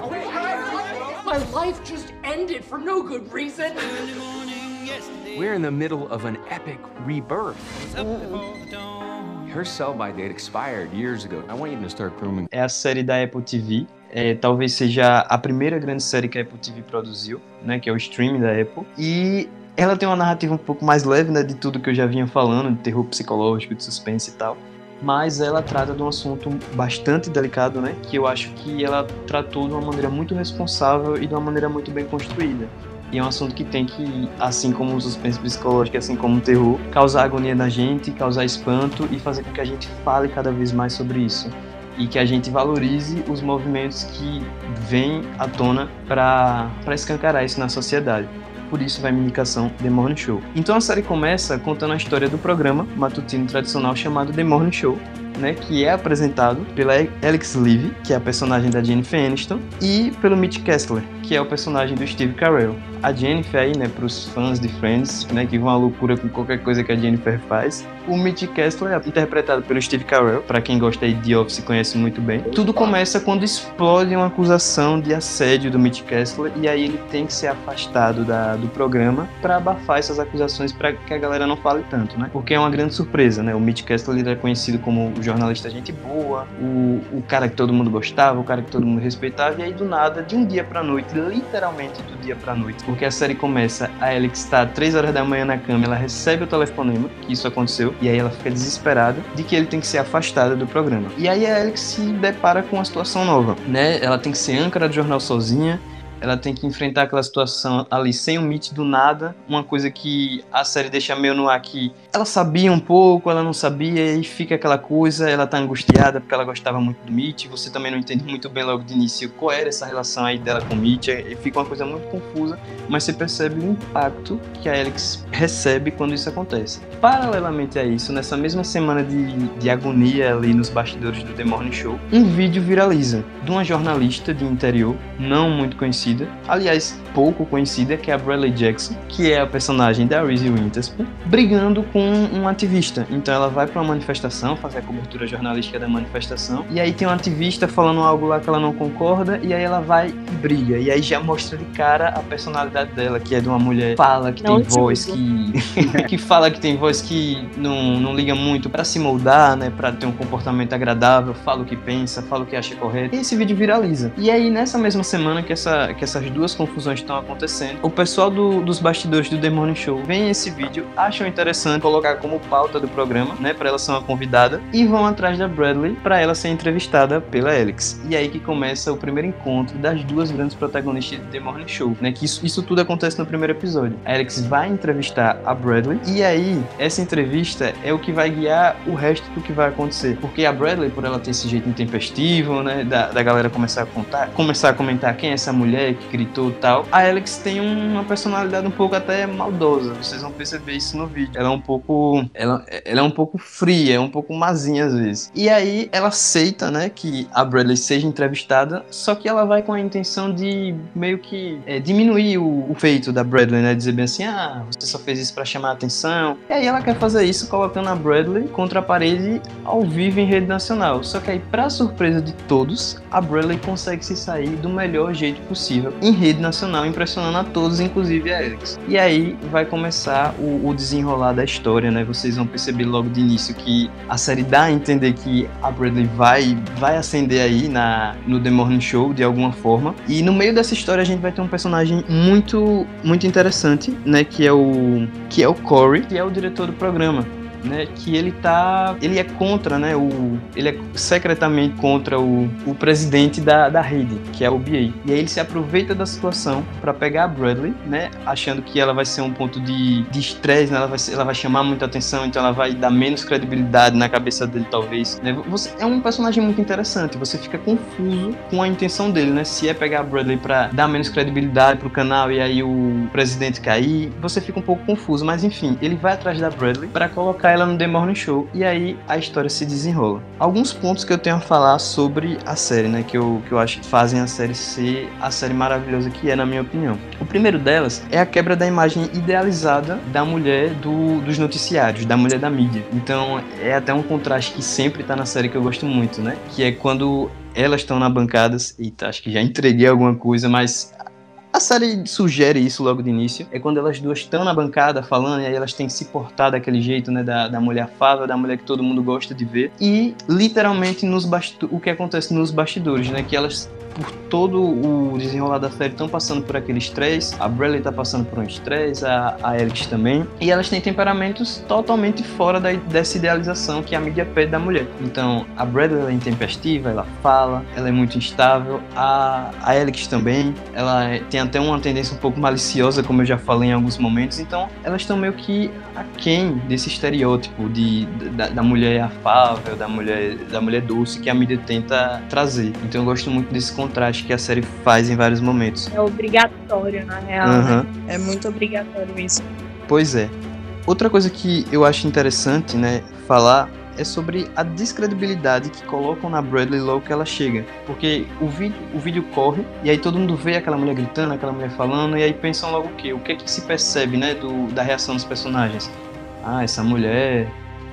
My life just ended for no good reason. We're in the middle of an epic rebirth. Her sell-by date expired years ago. I want you to start grooming. É a série da Apple TV. É, talvez seja a primeira grande série que a Apple TV produziu, né? Que é o streaming da Apple. E ela tem uma narrativa um pouco mais leve, né? De tudo que eu já vinha falando, de terror psicológico, de suspense e tal. Mas ela trata de um assunto bastante delicado, né? Que eu acho que ela tratou de uma maneira muito responsável e de uma maneira muito bem construída. E é um assunto que tem que, assim como o suspense psicológico, assim como o terror, causar agonia na gente, causar espanto e fazer com que a gente fale cada vez mais sobre isso. E que a gente valorize os movimentos que vêm à tona para escancarar isso na sociedade por isso vai minha indicação The Morning Show. Então a série começa contando a história do programa matutino tradicional chamado The Morning Show, né, que é apresentado pela Alex Levy, que é a personagem da Jennifer Aniston, e pelo Mitch Kessler, que é o personagem do Steve Carell. A Jennifer aí, né, pros fãs de Friends, né, que vão à loucura com qualquer coisa que a Jennifer faz. O Mitch Kessler é interpretado pelo Steve Carell, para quem gosta de The Office conhece muito bem. Tudo começa quando explode uma acusação de assédio do Mitch Kessler e aí ele tem que ser afastado da, do programa para abafar essas acusações para que a galera não fale tanto, né? Porque é uma grande surpresa, né? O Mitch Kessler ele é conhecido como o jornalista gente boa, o, o cara que todo mundo gostava, o cara que todo mundo respeitava e aí do nada, de um dia para noite, literalmente do dia pra noite. Porque a série começa, a Alex está 3 horas da manhã na cama, ela recebe o telefonema, que isso aconteceu, e aí ela fica desesperada de que ele tem que ser afastado do programa. E aí a Alex se depara com uma situação nova, né? Ela tem que ser âncora do jornal sozinha, ela tem que enfrentar aquela situação ali sem o Mitch do nada, uma coisa que a série deixa meio no ar que ela sabia um pouco, ela não sabia, e fica aquela coisa, ela tá angustiada porque ela gostava muito do Mitch, você também não entende muito bem logo de início qual era essa relação aí dela com o Mitch, e fica uma coisa muito confusa, mas você percebe o impacto que a Alex recebe quando isso acontece. Paralelamente a isso, nessa mesma semana de, de agonia ali nos bastidores do The Morning Show, um vídeo viraliza de uma jornalista de interior, não muito conhecida, conhecida, aliás, pouco conhecida, que é a Bradley Jackson, que é a personagem da Reese Witherspoon, brigando com um ativista. Então ela vai para uma manifestação, fazer a cobertura jornalística da manifestação, e aí tem um ativista falando algo lá que ela não concorda, e aí ela vai e briga. E aí já mostra de cara a personalidade dela, que é de uma mulher fala que não tem voz, que, que fala que tem voz que não, não liga muito para se moldar, né, para ter um comportamento agradável, fala o que pensa, fala o que acha correto. E esse vídeo viraliza. E aí nessa mesma semana que, essa, que essas duas confusões estão acontecendo, o pessoal do, dos bastidores do The Morning Show vem esse vídeo, acham interessante colocar como pauta do programa, né, para ela ser uma convidada, e vão atrás da Bradley para ela ser entrevistada pela Alex. E aí que começa o primeiro encontro das duas grandes protagonistas do The Morning Show, né, que isso, isso tudo acontece no primeiro episódio. A Alex vai entrevistar a Bradley, e aí essa entrevista é o que vai guiar o resto do que vai acontecer, porque a Bradley, por ela ter esse jeito intempestivo, né, da, da galera começar a contar, começar a comentar quem é essa mulher que gritou tal, a Alex tem uma personalidade um pouco até maldosa. Vocês vão perceber isso no vídeo. Ela é um pouco. Ela, ela é um pouco fria, é um pouco mazinha às vezes. E aí ela aceita, né, que a Bradley seja entrevistada, só que ela vai com a intenção de meio que é, diminuir o, o, feito da Bradley, né? Dizer bem assim, ah, você só fez isso para chamar a atenção. E aí ela quer fazer isso colocando a Bradley contra a parede ao vivo em rede nacional. Só que aí, pra surpresa de todos, a Bradley consegue se sair do melhor jeito possível em rede nacional, impressionando a todos, inclusive a Alex. E aí vai começar o, o desenrolar da história, né? Vocês vão perceber logo de início que a série dá a entender que a Bradley vai, vai acender aí na, no The Morning Show de alguma forma. E no meio dessa história a gente vai ter um personagem muito, muito interessante, né? Que é o, que é o Corey, que é o diretor do programa né, que ele tá, ele é contra, né, o, ele é secretamente contra o, o presidente da, da rede, que é o BA. E aí ele se aproveita da situação para pegar a Bradley, né, achando que ela vai ser um ponto de estresse, né, ela, vai ela vai chamar muita atenção, então ela vai dar menos credibilidade na cabeça dele, talvez. Né. Você, é um personagem muito interessante, você fica confuso com a intenção dele, né, se é pegar a Bradley para dar menos credibilidade pro canal e aí o presidente cair, você fica um pouco confuso, mas enfim, ele vai atrás da Bradley para colocar ela no The Morning Show e aí a história se desenrola. Alguns pontos que eu tenho a falar sobre a série, né, que eu, que eu acho que fazem a série ser a série maravilhosa que é, na minha opinião. O primeiro delas é a quebra da imagem idealizada da mulher do, dos noticiários, da mulher da mídia. Então é até um contraste que sempre tá na série que eu gosto muito, né, que é quando elas estão na bancadas, eita, acho que já entreguei alguma coisa, mas a série sugere isso logo de início. É quando elas duas estão na bancada falando, e aí elas têm que se portar daquele jeito, né? Da, da mulher afável, da mulher que todo mundo gosta de ver. E literalmente nos o que acontece nos bastidores, né? Que elas por todo o desenrolar da série estão passando por aquele estresse. A Bradley está passando por um estresse, a, a também. E elas têm temperamentos totalmente fora da, dessa idealização que a mídia pede da mulher. Então, a Bradley é intempestiva, ela fala, ela é muito instável. A, a também, ela é, tem até uma tendência um pouco maliciosa, como eu já falei em alguns momentos. Então, elas estão meio que aquém desse estereótipo de, da, da mulher afável, da mulher, da mulher doce que a mídia tenta trazer. Então, eu gosto muito desse contraste que a série faz em vários momentos. É obrigatório, na real. Uhum. Né? É muito obrigatório isso. Pois é. Outra coisa que eu acho interessante, né, falar é sobre a descredibilidade que colocam na Bradley logo que ela chega. Porque o vídeo, o vídeo corre e aí todo mundo vê aquela mulher gritando, aquela mulher falando, e aí pensam logo o quê? O que é que se percebe, né, do, da reação dos personagens? Ah, essa mulher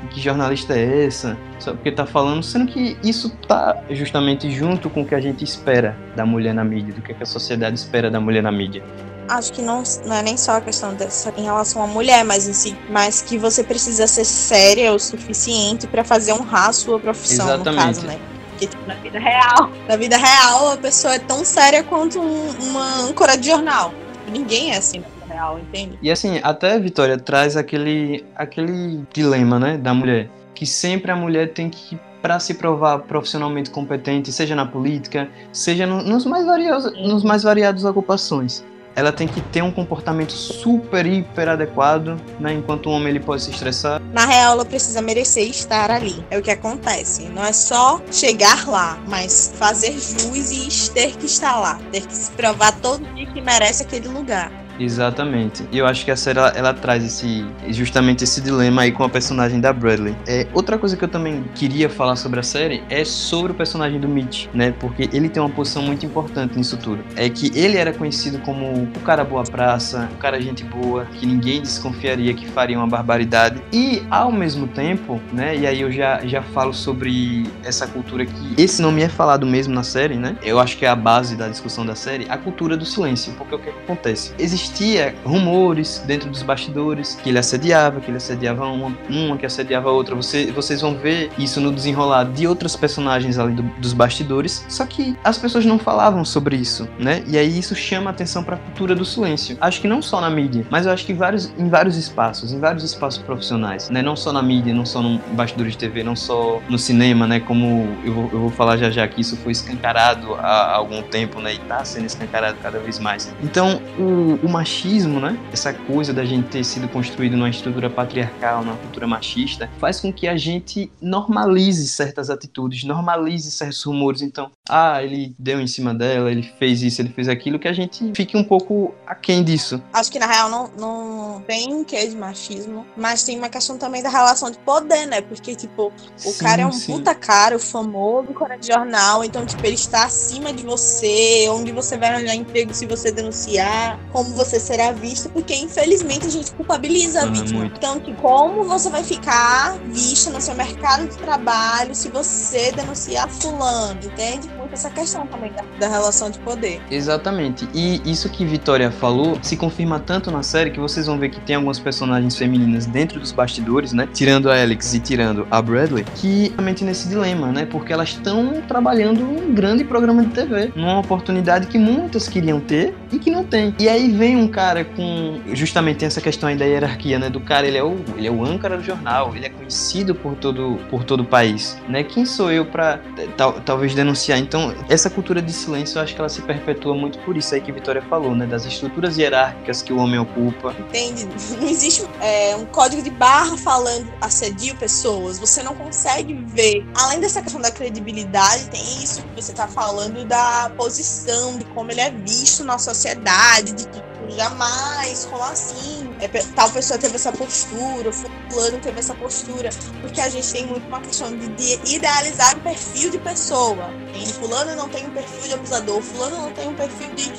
que jornalista é essa? Só porque tá falando, sendo que isso tá justamente junto com o que a gente espera da mulher na mídia, do que, a sociedade espera da mulher na mídia. Acho que não, não é nem só a questão dessa em relação à mulher, mas em si, mas que você precisa ser séria o suficiente para fazer honrar a sua profissão, Exatamente. no caso, né? Porque tipo, na vida real, na vida real a pessoa é tão séria quanto um, uma âncora de jornal. Ninguém é assim real, entende? E assim, até Vitória traz aquele, aquele dilema, né, da mulher. Que sempre a mulher tem que para se provar profissionalmente competente, seja na política, seja no, nos, mais variados, nos mais variados ocupações. Ela tem que ter um comportamento super, hiper adequado, né? Enquanto o homem ele pode se estressar. Na real, ela precisa merecer estar ali. É o que acontece. Não é só chegar lá, mas fazer jus e ter que estar lá. Ter que se provar todo dia que merece aquele lugar. Exatamente. E eu acho que a série ela, ela, traz esse justamente esse dilema aí com a personagem da Bradley. É, outra coisa que eu também queria falar sobre a série é sobre o personagem do Mitch, né? Porque ele tem uma posição muito importante nisso tudo. É que ele era conhecido como o cara boa praça, o cara gente boa, que ninguém desconfiaria que faria uma barbaridade. E ao mesmo tempo, né? E aí eu já já falo sobre essa cultura que esse nome é falado mesmo na série, né? Eu acho que é a base da discussão da série, a cultura do silêncio, porque o que, é que acontece? Existia rumores dentro dos bastidores que ele assediava, que ele assediava uma, uma que assediava outra. Você, vocês vão ver isso no desenrolar de outros personagens ali do, dos bastidores, só que as pessoas não falavam sobre isso, né? E aí isso chama atenção para a cultura do silêncio. Acho que não só na mídia, mas eu acho que vários, em vários espaços, em vários espaços profissionais, né? Não só na mídia, não só no bastidores de TV, não só no cinema, né? Como eu vou, eu vou falar já já que isso foi escancarado há algum tempo, né? E tá sendo escancarado cada vez mais. Então, o, o machismo, né? Essa coisa da gente ter sido construído numa estrutura patriarcal, numa cultura machista, faz com que a gente normalize certas atitudes, normalize certos rumores. Então, ah, ele deu em cima dela, ele fez isso, ele fez aquilo, que a gente fique um pouco aquém disso. Acho que na real não, não tem um quê de machismo, mas tem uma questão também da relação de poder, né? Porque, tipo, o sim, cara é um sim. puta cara, o famoso cara de jornal, então, tipo, ele está acima de você, onde você vai arranjar emprego se você denunciar, como você será visto, porque infelizmente a gente culpabiliza a ah, vítima. Muito. Então, que como você vai ficar vista no seu mercado de trabalho se você denunciar fulano, entende? Muito essa questão também da, da relação de poder. Exatamente. E isso que Vitória falou se confirma tanto na série que vocês vão ver que tem algumas personagens femininas dentro dos bastidores, né? Tirando a Alex e tirando a Bradley, que realmente nesse dilema, né? Porque elas estão trabalhando um grande programa de TV, numa oportunidade que muitas queriam ter e que não tem. E aí vem um cara com justamente essa questão aí da hierarquia, né? Do cara, ele é o, ele é o âncora do jornal, ele é conhecido por todo por todo o país, né? Quem sou eu para tal, talvez denunciar? Então, essa cultura de silêncio, eu acho que ela se perpetua muito por isso aí que Vitória falou, né? Das estruturas hierárquicas que o homem ocupa. Entende? Não existe é, um código de barra falando assedio pessoas. Você não consegue ver. Além dessa questão da credibilidade, tem isso que você tá falando da posição, de como ele é visto na sociedade, de que jamais, como assim? É, tal pessoa teve essa postura, fulano teve essa postura, porque a gente tem muito uma questão de, de idealizar o perfil de pessoa. Em fulano não tem um perfil de abusador, fulano não tem um perfil de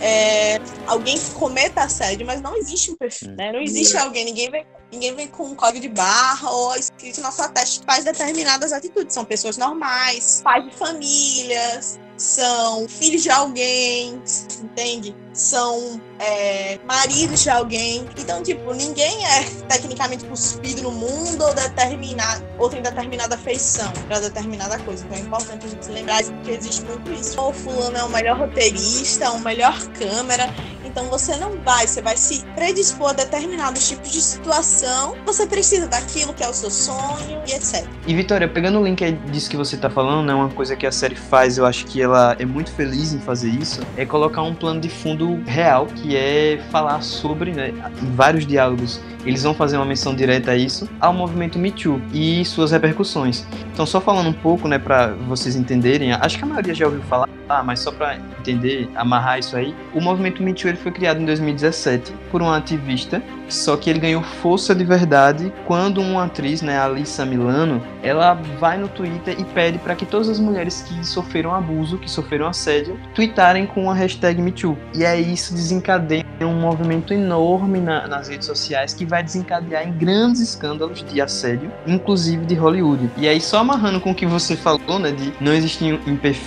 é, alguém que cometa assédio, mas não existe um perfil, né? Não existe alguém, ninguém vem, ninguém vem com um código de barra ou escrito na sua testa que faz determinadas atitudes. São pessoas normais, pais de famílias, são filhos de alguém, entende? São é, maridos de alguém. Então, tipo, ninguém é tecnicamente cuspido no mundo ou determinado, ou tem determinada feição para determinada coisa. Então é importante a gente lembrar que existe muito isso. O fulano é o melhor roteirista, o melhor câmera. Então você não vai, você vai se predispor a determinados tipos de situação. Você precisa daquilo que é o seu sonho e etc. E Vitória, pegando o link disso que você tá falando, né, uma coisa que a série faz, eu acho que ela é muito feliz em fazer isso, é colocar um plano de fundo real, que é falar sobre, né, em vários diálogos eles vão fazer uma menção direta a isso, ao movimento Me Too e suas repercussões. Então, só falando um pouco, né, para vocês entenderem, acho que a maioria já ouviu falar, mas só para entender, amarrar isso aí, o movimento Me Too ele foi criado em 2017 por um ativista, só que ele ganhou força de verdade quando uma atriz, né, Alissa Milano, ela vai no Twitter e pede para que todas as mulheres que sofreram abuso, que sofreram assédio, tweetarem com a hashtag MeToo. E aí isso desencadeia um movimento enorme na, nas redes sociais que vai desencadear em grandes escândalos de assédio, inclusive de Hollywood. E aí, só amarrando com o que você falou, né, de não existir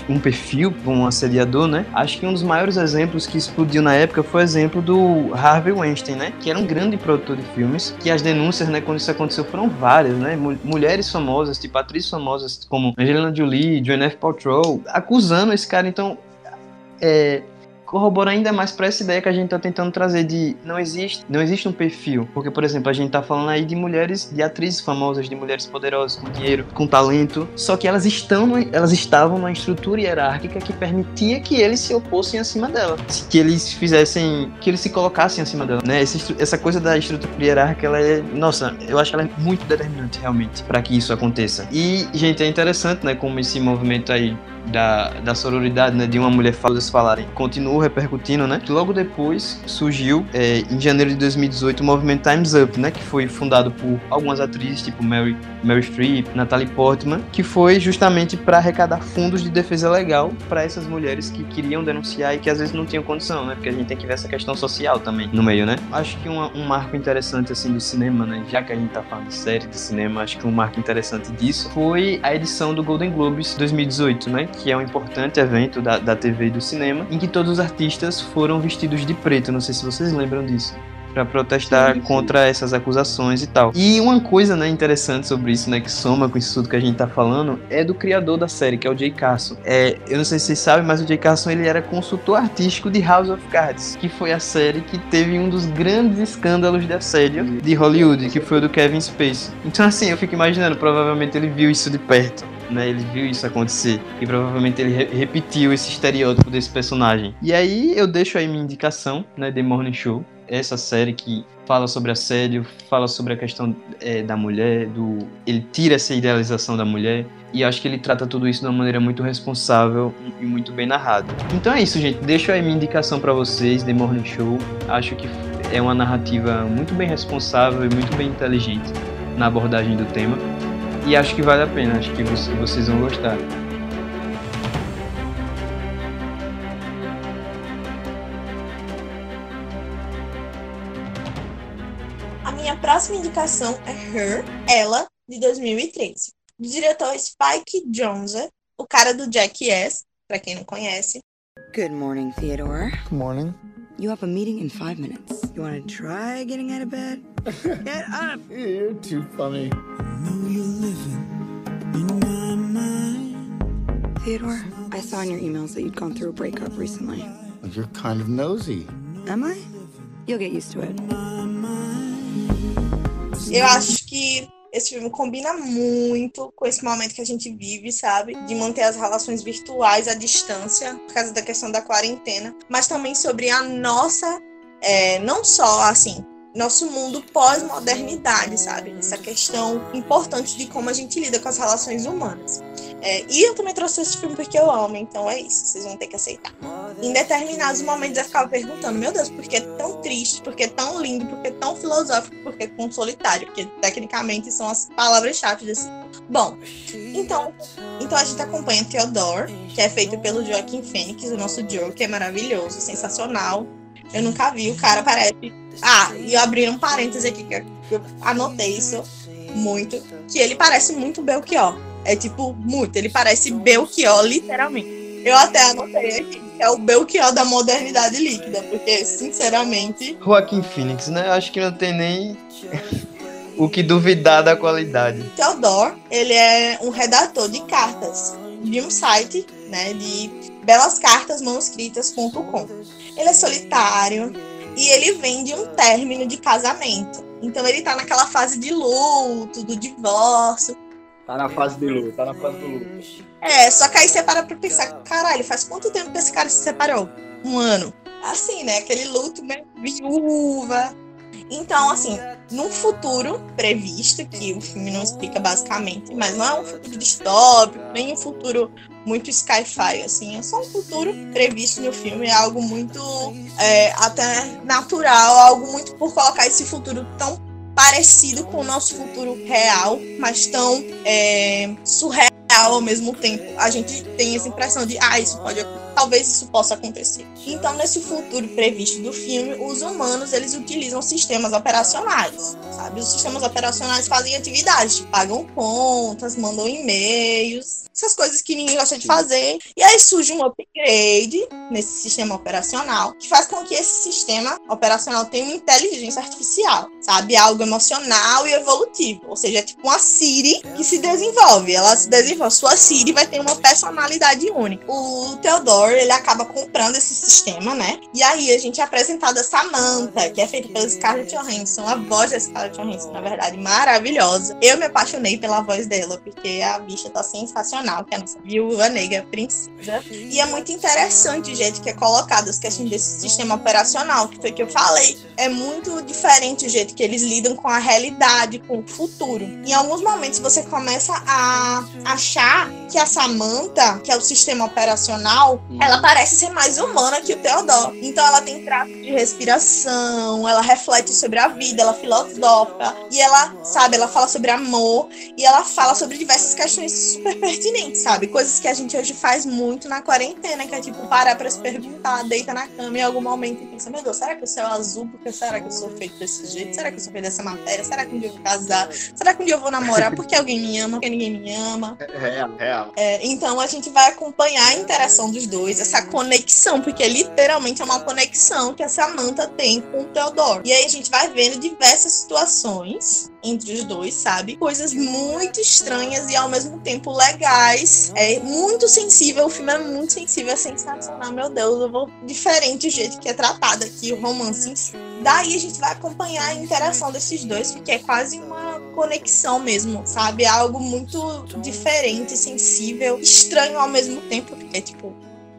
um perfil para um assediador, né, acho que um dos maiores exemplos que explodiu na época foi o exemplo do Harvey Weinstein, né, que era um grande produtor de filmes, que as denúncias, né, quando isso aconteceu foram várias, né, mulheres famosas, tipo atrizes famosas como Angelina Jolie, Gwyneth Paltrow, acusando esse cara, então é, corrobora ainda mais para essa ideia que a gente está tentando trazer de não existe, não existe um perfil. Porque, por exemplo, a gente está falando aí de mulheres, de atrizes famosas, de mulheres poderosas, com dinheiro, com talento, só que elas estão, elas estavam numa estrutura hierárquica que permitia que eles se opossem acima dela, que eles fizessem, que eles se colocassem acima dela, né? Essa, essa coisa da estrutura hierárquica, ela é, nossa, eu acho que ela é muito determinante realmente para que isso aconteça. E, gente, é interessante, né, como esse movimento aí da, da sororidade, né, de uma mulher falas falarem, continuou repercutindo, né? Logo depois surgiu, é, em janeiro de 2018, o movimento Times Up, né, que foi fundado por algumas atrizes, tipo Mary, Mary Streep, Natalie Portman, que foi justamente para arrecadar fundos de defesa legal para essas mulheres que queriam denunciar e que às vezes não tinham condição, né? Porque a gente tem que ver essa questão social também no meio, né? Acho que uma, um marco interessante assim do cinema, né? Já que a gente tá falando de série de cinema, acho que um marco interessante disso foi a edição do Golden Globes 2018, né? Que é um importante evento da, da TV e do cinema, em que todos os artistas foram vestidos de preto. Não sei se vocês lembram disso para protestar sim, sim. contra essas acusações e tal. E uma coisa, né, interessante sobre isso, né, que soma com isso tudo que a gente tá falando, é do criador da série, que é o Jay Carson. É, eu não sei se vocês sabem, mas o Jay Carson ele era consultor artístico de House of Cards, que foi a série que teve um dos grandes escândalos de assédio de Hollywood, que foi o do Kevin Spacey. Então assim, eu fico imaginando, provavelmente ele viu isso de perto. Né, ele viu isso acontecer e provavelmente ele re repetiu esse estereótipo desse personagem. E aí eu deixo aí minha indicação, né, The Morning Show, essa série que fala sobre assédio, fala sobre a questão é, da mulher, do ele tira essa idealização da mulher e acho que ele trata tudo isso de uma maneira muito responsável e muito bem narrada. Então é isso, gente. Deixo aí minha indicação para vocês, The Morning Show. Acho que é uma narrativa muito bem responsável e muito bem inteligente na abordagem do tema. E acho que vale a pena, acho que vocês vão gostar. próxima indicação é Her, Ela, de 2013. Do diretor Spike Jonze, o cara do Jackass, para quem não conhece. Good morning, Theodore. Good morning. You have a meeting in five minutes. You want to try getting out of bed? Get up! You're too funny. Theodore, I saw in your emails that you'd gone through a breakup recently. You're kind of nosy. Am I? You'll get used to it. Eu acho que esse filme combina muito com esse momento que a gente vive, sabe? De manter as relações virtuais à distância, por causa da questão da quarentena, mas também sobre a nossa, é, não só assim, nosso mundo pós-modernidade, sabe? Essa questão importante de como a gente lida com as relações humanas. É, e eu também trouxe esse filme porque eu amo, então é isso, vocês vão ter que aceitar. Em determinados momentos eu ficava perguntando, meu Deus, por que é tão triste, por que é tão lindo, por que é tão filosófico, por que é tão solitário? Porque tecnicamente são as palavras-chave desse. Bom, então, então a gente acompanha Theodore, que é feito pelo Joaquim Fênix, o nosso Joe, que é maravilhoso, sensacional. Eu nunca vi, o cara parece. Ah, e abri um parêntese aqui que eu anotei isso muito, que ele parece muito Belchior. É tipo, muito. Ele parece Belchior, literalmente. Eu até anotei aqui. É o Belchior da modernidade líquida, porque, sinceramente. Joaquim Phoenix, né? Acho que não tem nem o que duvidar da qualidade. Theodore, ele é um redator de cartas de um site, né, de belascartasmanuscritas.com. Ele é solitário e ele vem de um término de casamento. Então ele tá naquela fase de luto, do divórcio. Tá na fase de luto, tá na fase do luto. É, só que aí você para pra pensar, caralho, faz quanto tempo que esse cara se separou? Um ano. Assim, né? Aquele luto meio viúva. Então, assim, num futuro previsto, que o filme não explica basicamente, mas não é um futuro distópico, nem um futuro muito sci-fi, assim, é só um futuro previsto no filme, é algo muito é, até natural, algo muito por colocar esse futuro tão parecido com o nosso futuro real, mas tão é, surreal ao mesmo tempo. A gente tem essa impressão de, ah, isso pode talvez isso possa acontecer. Então, nesse futuro previsto do filme, os humanos eles utilizam sistemas operacionais, sabe? Os sistemas operacionais fazem atividades, pagam contas, mandam e-mails, essas coisas que ninguém gosta de fazer. E aí surge um upgrade nesse sistema operacional que faz com que esse sistema operacional tenha uma inteligência artificial, sabe? Algo emocional e evolutivo. Ou seja, é tipo uma Siri que se desenvolve. Ela se desenvolve. Sua Siri vai ter uma personalidade única. O Theodore Ele acaba comprando esse sistema, né? E aí a gente é apresentado a Samantha, que é feita pela Scarlett Johansson, a voz da Scarlett Johansson, na verdade, maravilhosa. Eu me apaixonei pela voz dela, porque a bicha tá sensacional, que é a nossa viúva negra princesa. E é muito interessante o jeito que é colocado as questões desse sistema operacional, que foi que eu falei. É muito diferente o jeito que eles lidam com a realidade, com o futuro. Em alguns momentos você começa a achar que a Samantha, que é o sistema operacional, ela parece ser mais humana que o Theodore. Então ela tem traço de respiração, ela reflete sobre a vida, ela filosofa e ela, sabe, ela fala sobre amor e ela fala sobre diversas questões super pertinentes, sabe? Coisas que a gente hoje faz muito na quarentena, que é tipo parar para se perguntar, deita na cama em algum momento e pensa, meu Deus, será que o céu é azul? Porque será que eu sou feito desse jeito? Será que eu sou feito dessa matéria? Será que um dia eu vou casar? Será que um dia eu vou namorar? Porque alguém me ama? Porque ninguém me ama? Real, real. É, então a gente vai acompanhar a interação dos dois, essa conexão, porque literalmente é uma conexão que a Samantha tem com o Theodore. E aí a gente vai vendo diversas situações entre os dois, sabe? Coisas muito estranhas e ao mesmo tempo legais. É muito sensível, o filme é muito sensível, é sensacional, meu Deus, eu vou diferente o jeito que é tratado aqui o romance em si. Daí a gente vai acompanhar a interação desses dois, porque é quase uma conexão mesmo, sabe? É algo muito diferente, sensível, estranho ao mesmo tempo, porque tipo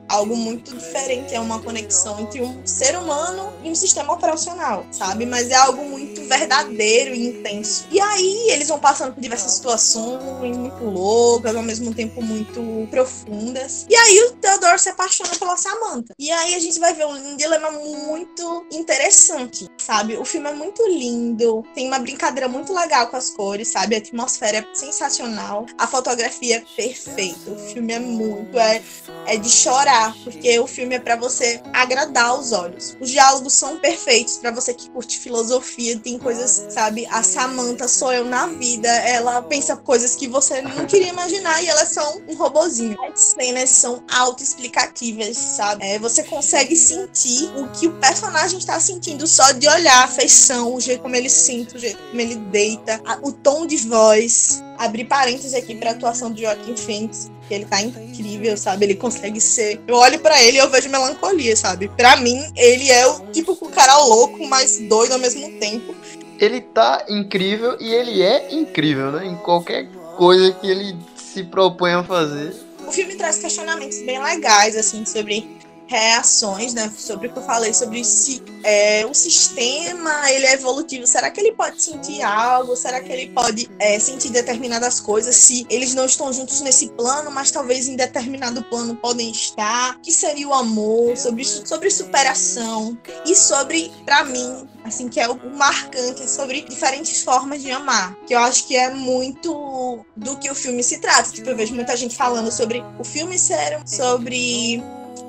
algo muito diferente, é uma conexão entre um ser humano e um sistema operacional, sabe? Mas é algo muito verdadeiro e intenso. E aí eles vão passando por diversas situações muito loucas, ao mesmo tempo muito profundas. E aí o Theodore se apaixona pela Samantha. E aí a gente vai ver um dilema muito interessante, sabe? O filme é muito lindo, tem uma brincadeira muito legal com as cores, sabe? A atmosfera é sensacional, a fotografia é perfeita, o filme é muito, é, é de chorar porque o filme é para você agradar os olhos. Os diálogos são perfeitos para você que curte filosofia, tem coisas, sabe? A Samantha sou eu na vida, ela pensa coisas que você não queria imaginar e ela é só um robozinho. As cenas são autoexplicativas, sabe? É, você consegue sentir o que o personagem está sentindo só de olhar a feição, o jeito como ele sente, o jeito como ele deita, a, o tom de voz. Abrir parênteses aqui para a atuação de Joaquim Phoenix, ele tá incrível, sabe? Ele consegue ser. Eu olho para ele e eu vejo melancolia, sabe? Para mim, ele é o tipo o cara louco, mas doido ao mesmo tempo. Ele tá incrível e ele é incrível, né? Em qualquer coisa que ele se propõe a fazer. O filme traz questionamentos bem legais, assim, sobre reações, né? Sobre o que eu falei, sobre se é, o sistema ele é evolutivo. Será que ele pode sentir algo? Será que ele pode é, sentir determinadas coisas? Se eles não estão juntos nesse plano, mas talvez em determinado plano podem estar. Que seria o amor? Sobre, sobre superação. E sobre, para mim, assim, que é o marcante, sobre diferentes formas de amar. Que eu acho que é muito do que o filme se trata. Tipo, eu vejo muita gente falando sobre o filme ser sobre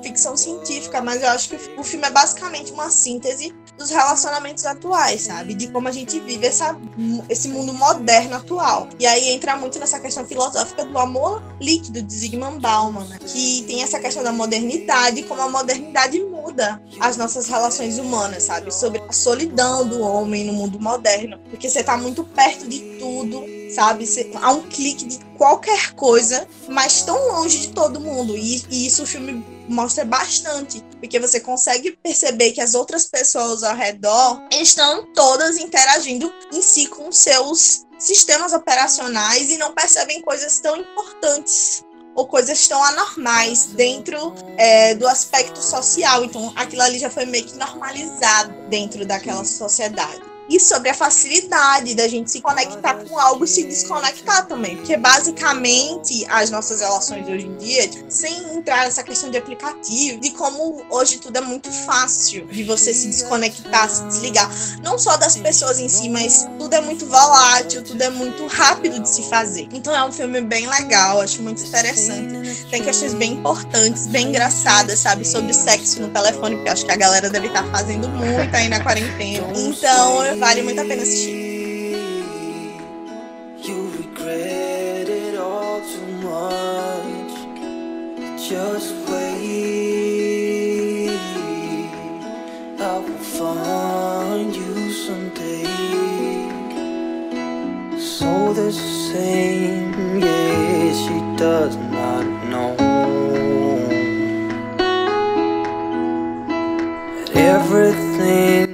ficção científica, mas eu acho que o filme é basicamente uma síntese dos relacionamentos atuais, sabe? De como a gente vive essa, esse mundo moderno atual. E aí entra muito nessa questão filosófica do amor líquido de Zygmunt Bauman, né? que tem essa questão da modernidade, como a modernidade muda as nossas relações humanas, sabe? Sobre a solidão do homem no mundo moderno, porque você tá muito perto de tudo, sabe? Há um clique de qualquer coisa, mas tão longe de todo mundo. E, e isso o filme mostra bastante, porque você consegue perceber que as outras pessoas ao redor estão todas interagindo em si com seus sistemas operacionais e não percebem coisas tão importantes ou coisas tão anormais dentro é, do aspecto social. Então, aquilo ali já foi meio que normalizado dentro daquela sociedade e sobre a facilidade da gente se conectar com algo e se desconectar também. Porque basicamente as nossas relações hoje em dia, sem entrar nessa questão de aplicativo, de como hoje tudo é muito fácil de você se desconectar, se desligar. Não só das pessoas em si, mas tudo é muito volátil, tudo é muito rápido de se fazer. Então é um filme bem legal, acho muito interessante. Tem questões bem importantes, bem engraçadas, sabe? Sobre sexo no telefone, que acho que a galera deve estar fazendo muito aí na quarentena. Então, vale muito a pena assistir. Just wait, I will find you someday. So the same, she does not know. everything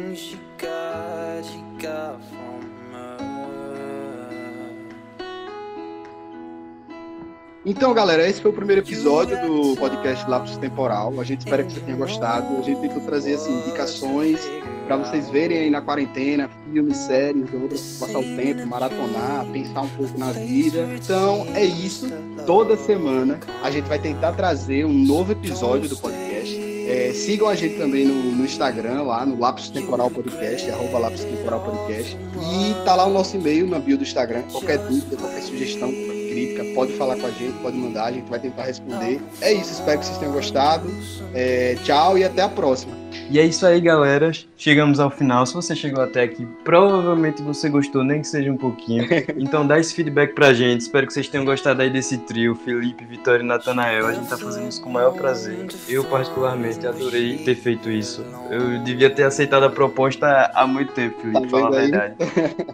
Então, galera, esse foi o primeiro episódio do podcast Lápis Temporal. A gente espera que você tenha gostado. A gente tentou trazer assim, indicações para vocês verem aí na quarentena, filmes, séries, obras, passar o tempo, maratonar, pensar um pouco na vida. Então, é isso. Toda semana a gente vai tentar trazer um novo episódio do podcast. É, sigam a gente também no, no, Instagram, lá no Lápis Temporal Podcast, arroba Lápis Temporal Podcast. E tá lá o nosso e-mail na bio do Instagram. Qualquer dúvida, qualquer sugestão, crítica, pode falar com a gente, pode mandar, a gente vai tentar responder. É isso, espero que vocês tenham gostado. É, tchau e até a próxima. E é isso aí, galera. Chegamos ao final. Se você chegou até aqui, provavelmente você gostou, nem que seja um pouquinho. Então dá esse feedback pra gente. Espero que vocês tenham gostado aí desse trio, Felipe, Vitória e Natanael. A gente tá fazendo isso com o maior prazer. Eu, particularmente, adorei ter feito isso. Eu devia ter aceitado a proposta há muito tempo, Felipe, tá falar a verdade.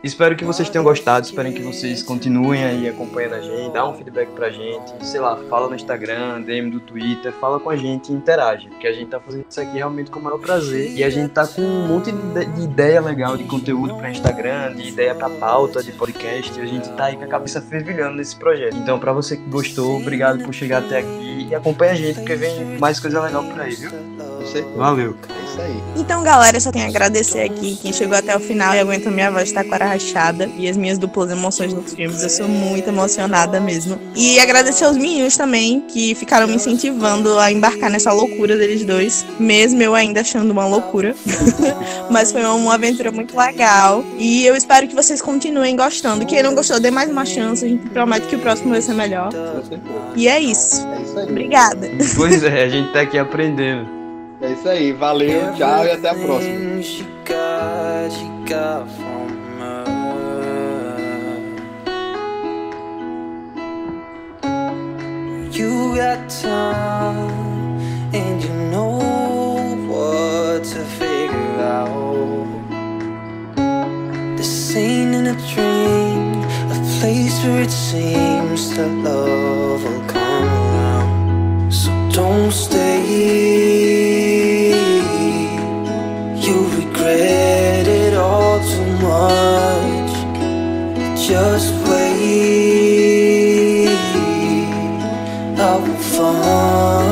Espero que vocês tenham gostado. Espero que vocês continuem aí acompanhando a gente. Dá um feedback pra gente. Sei lá, fala no Instagram, DM do Twitter, fala com a gente e interage. Porque a gente tá fazendo isso aqui realmente com o maior prazer. E a gente tá com um monte de, ideia legal de conteúdo para Instagram, de ideia para pauta, de podcast. A gente tá aí com a cabeça fervilhando nesse projeto. Então, para você que gostou, obrigado por chegar até aqui e acompanha a gente, porque vem mais coisa legal por aí, viu? Valeu. É isso aí. Então, galera, eu só tenho a agradecer aqui quem chegou até o final e aguenta minha voz estar com a rachada e as minhas duplas emoções nos filmes. Eu sou muito emocionada mesmo. E agradecer aos meninos também que ficaram me incentivando a embarcar nessa loucura deles dois, mesmo eu ainda achando uma loucura. Mas foi uma aventura muito legal. E eu espero que vocês continuem gostando. Quem não gostou, dê mais uma chance. A gente promete que o próximo vai ser melhor. E é isso. É isso aí. Obrigada. Pois é, a gente tá aqui aprendendo. É isso aí, valeu, tchau e até a próxima. You got time and you know what to figure out. This ain't in a dream, a place where it seems that love will come don't stay You regret it all too much. Just wait. I will find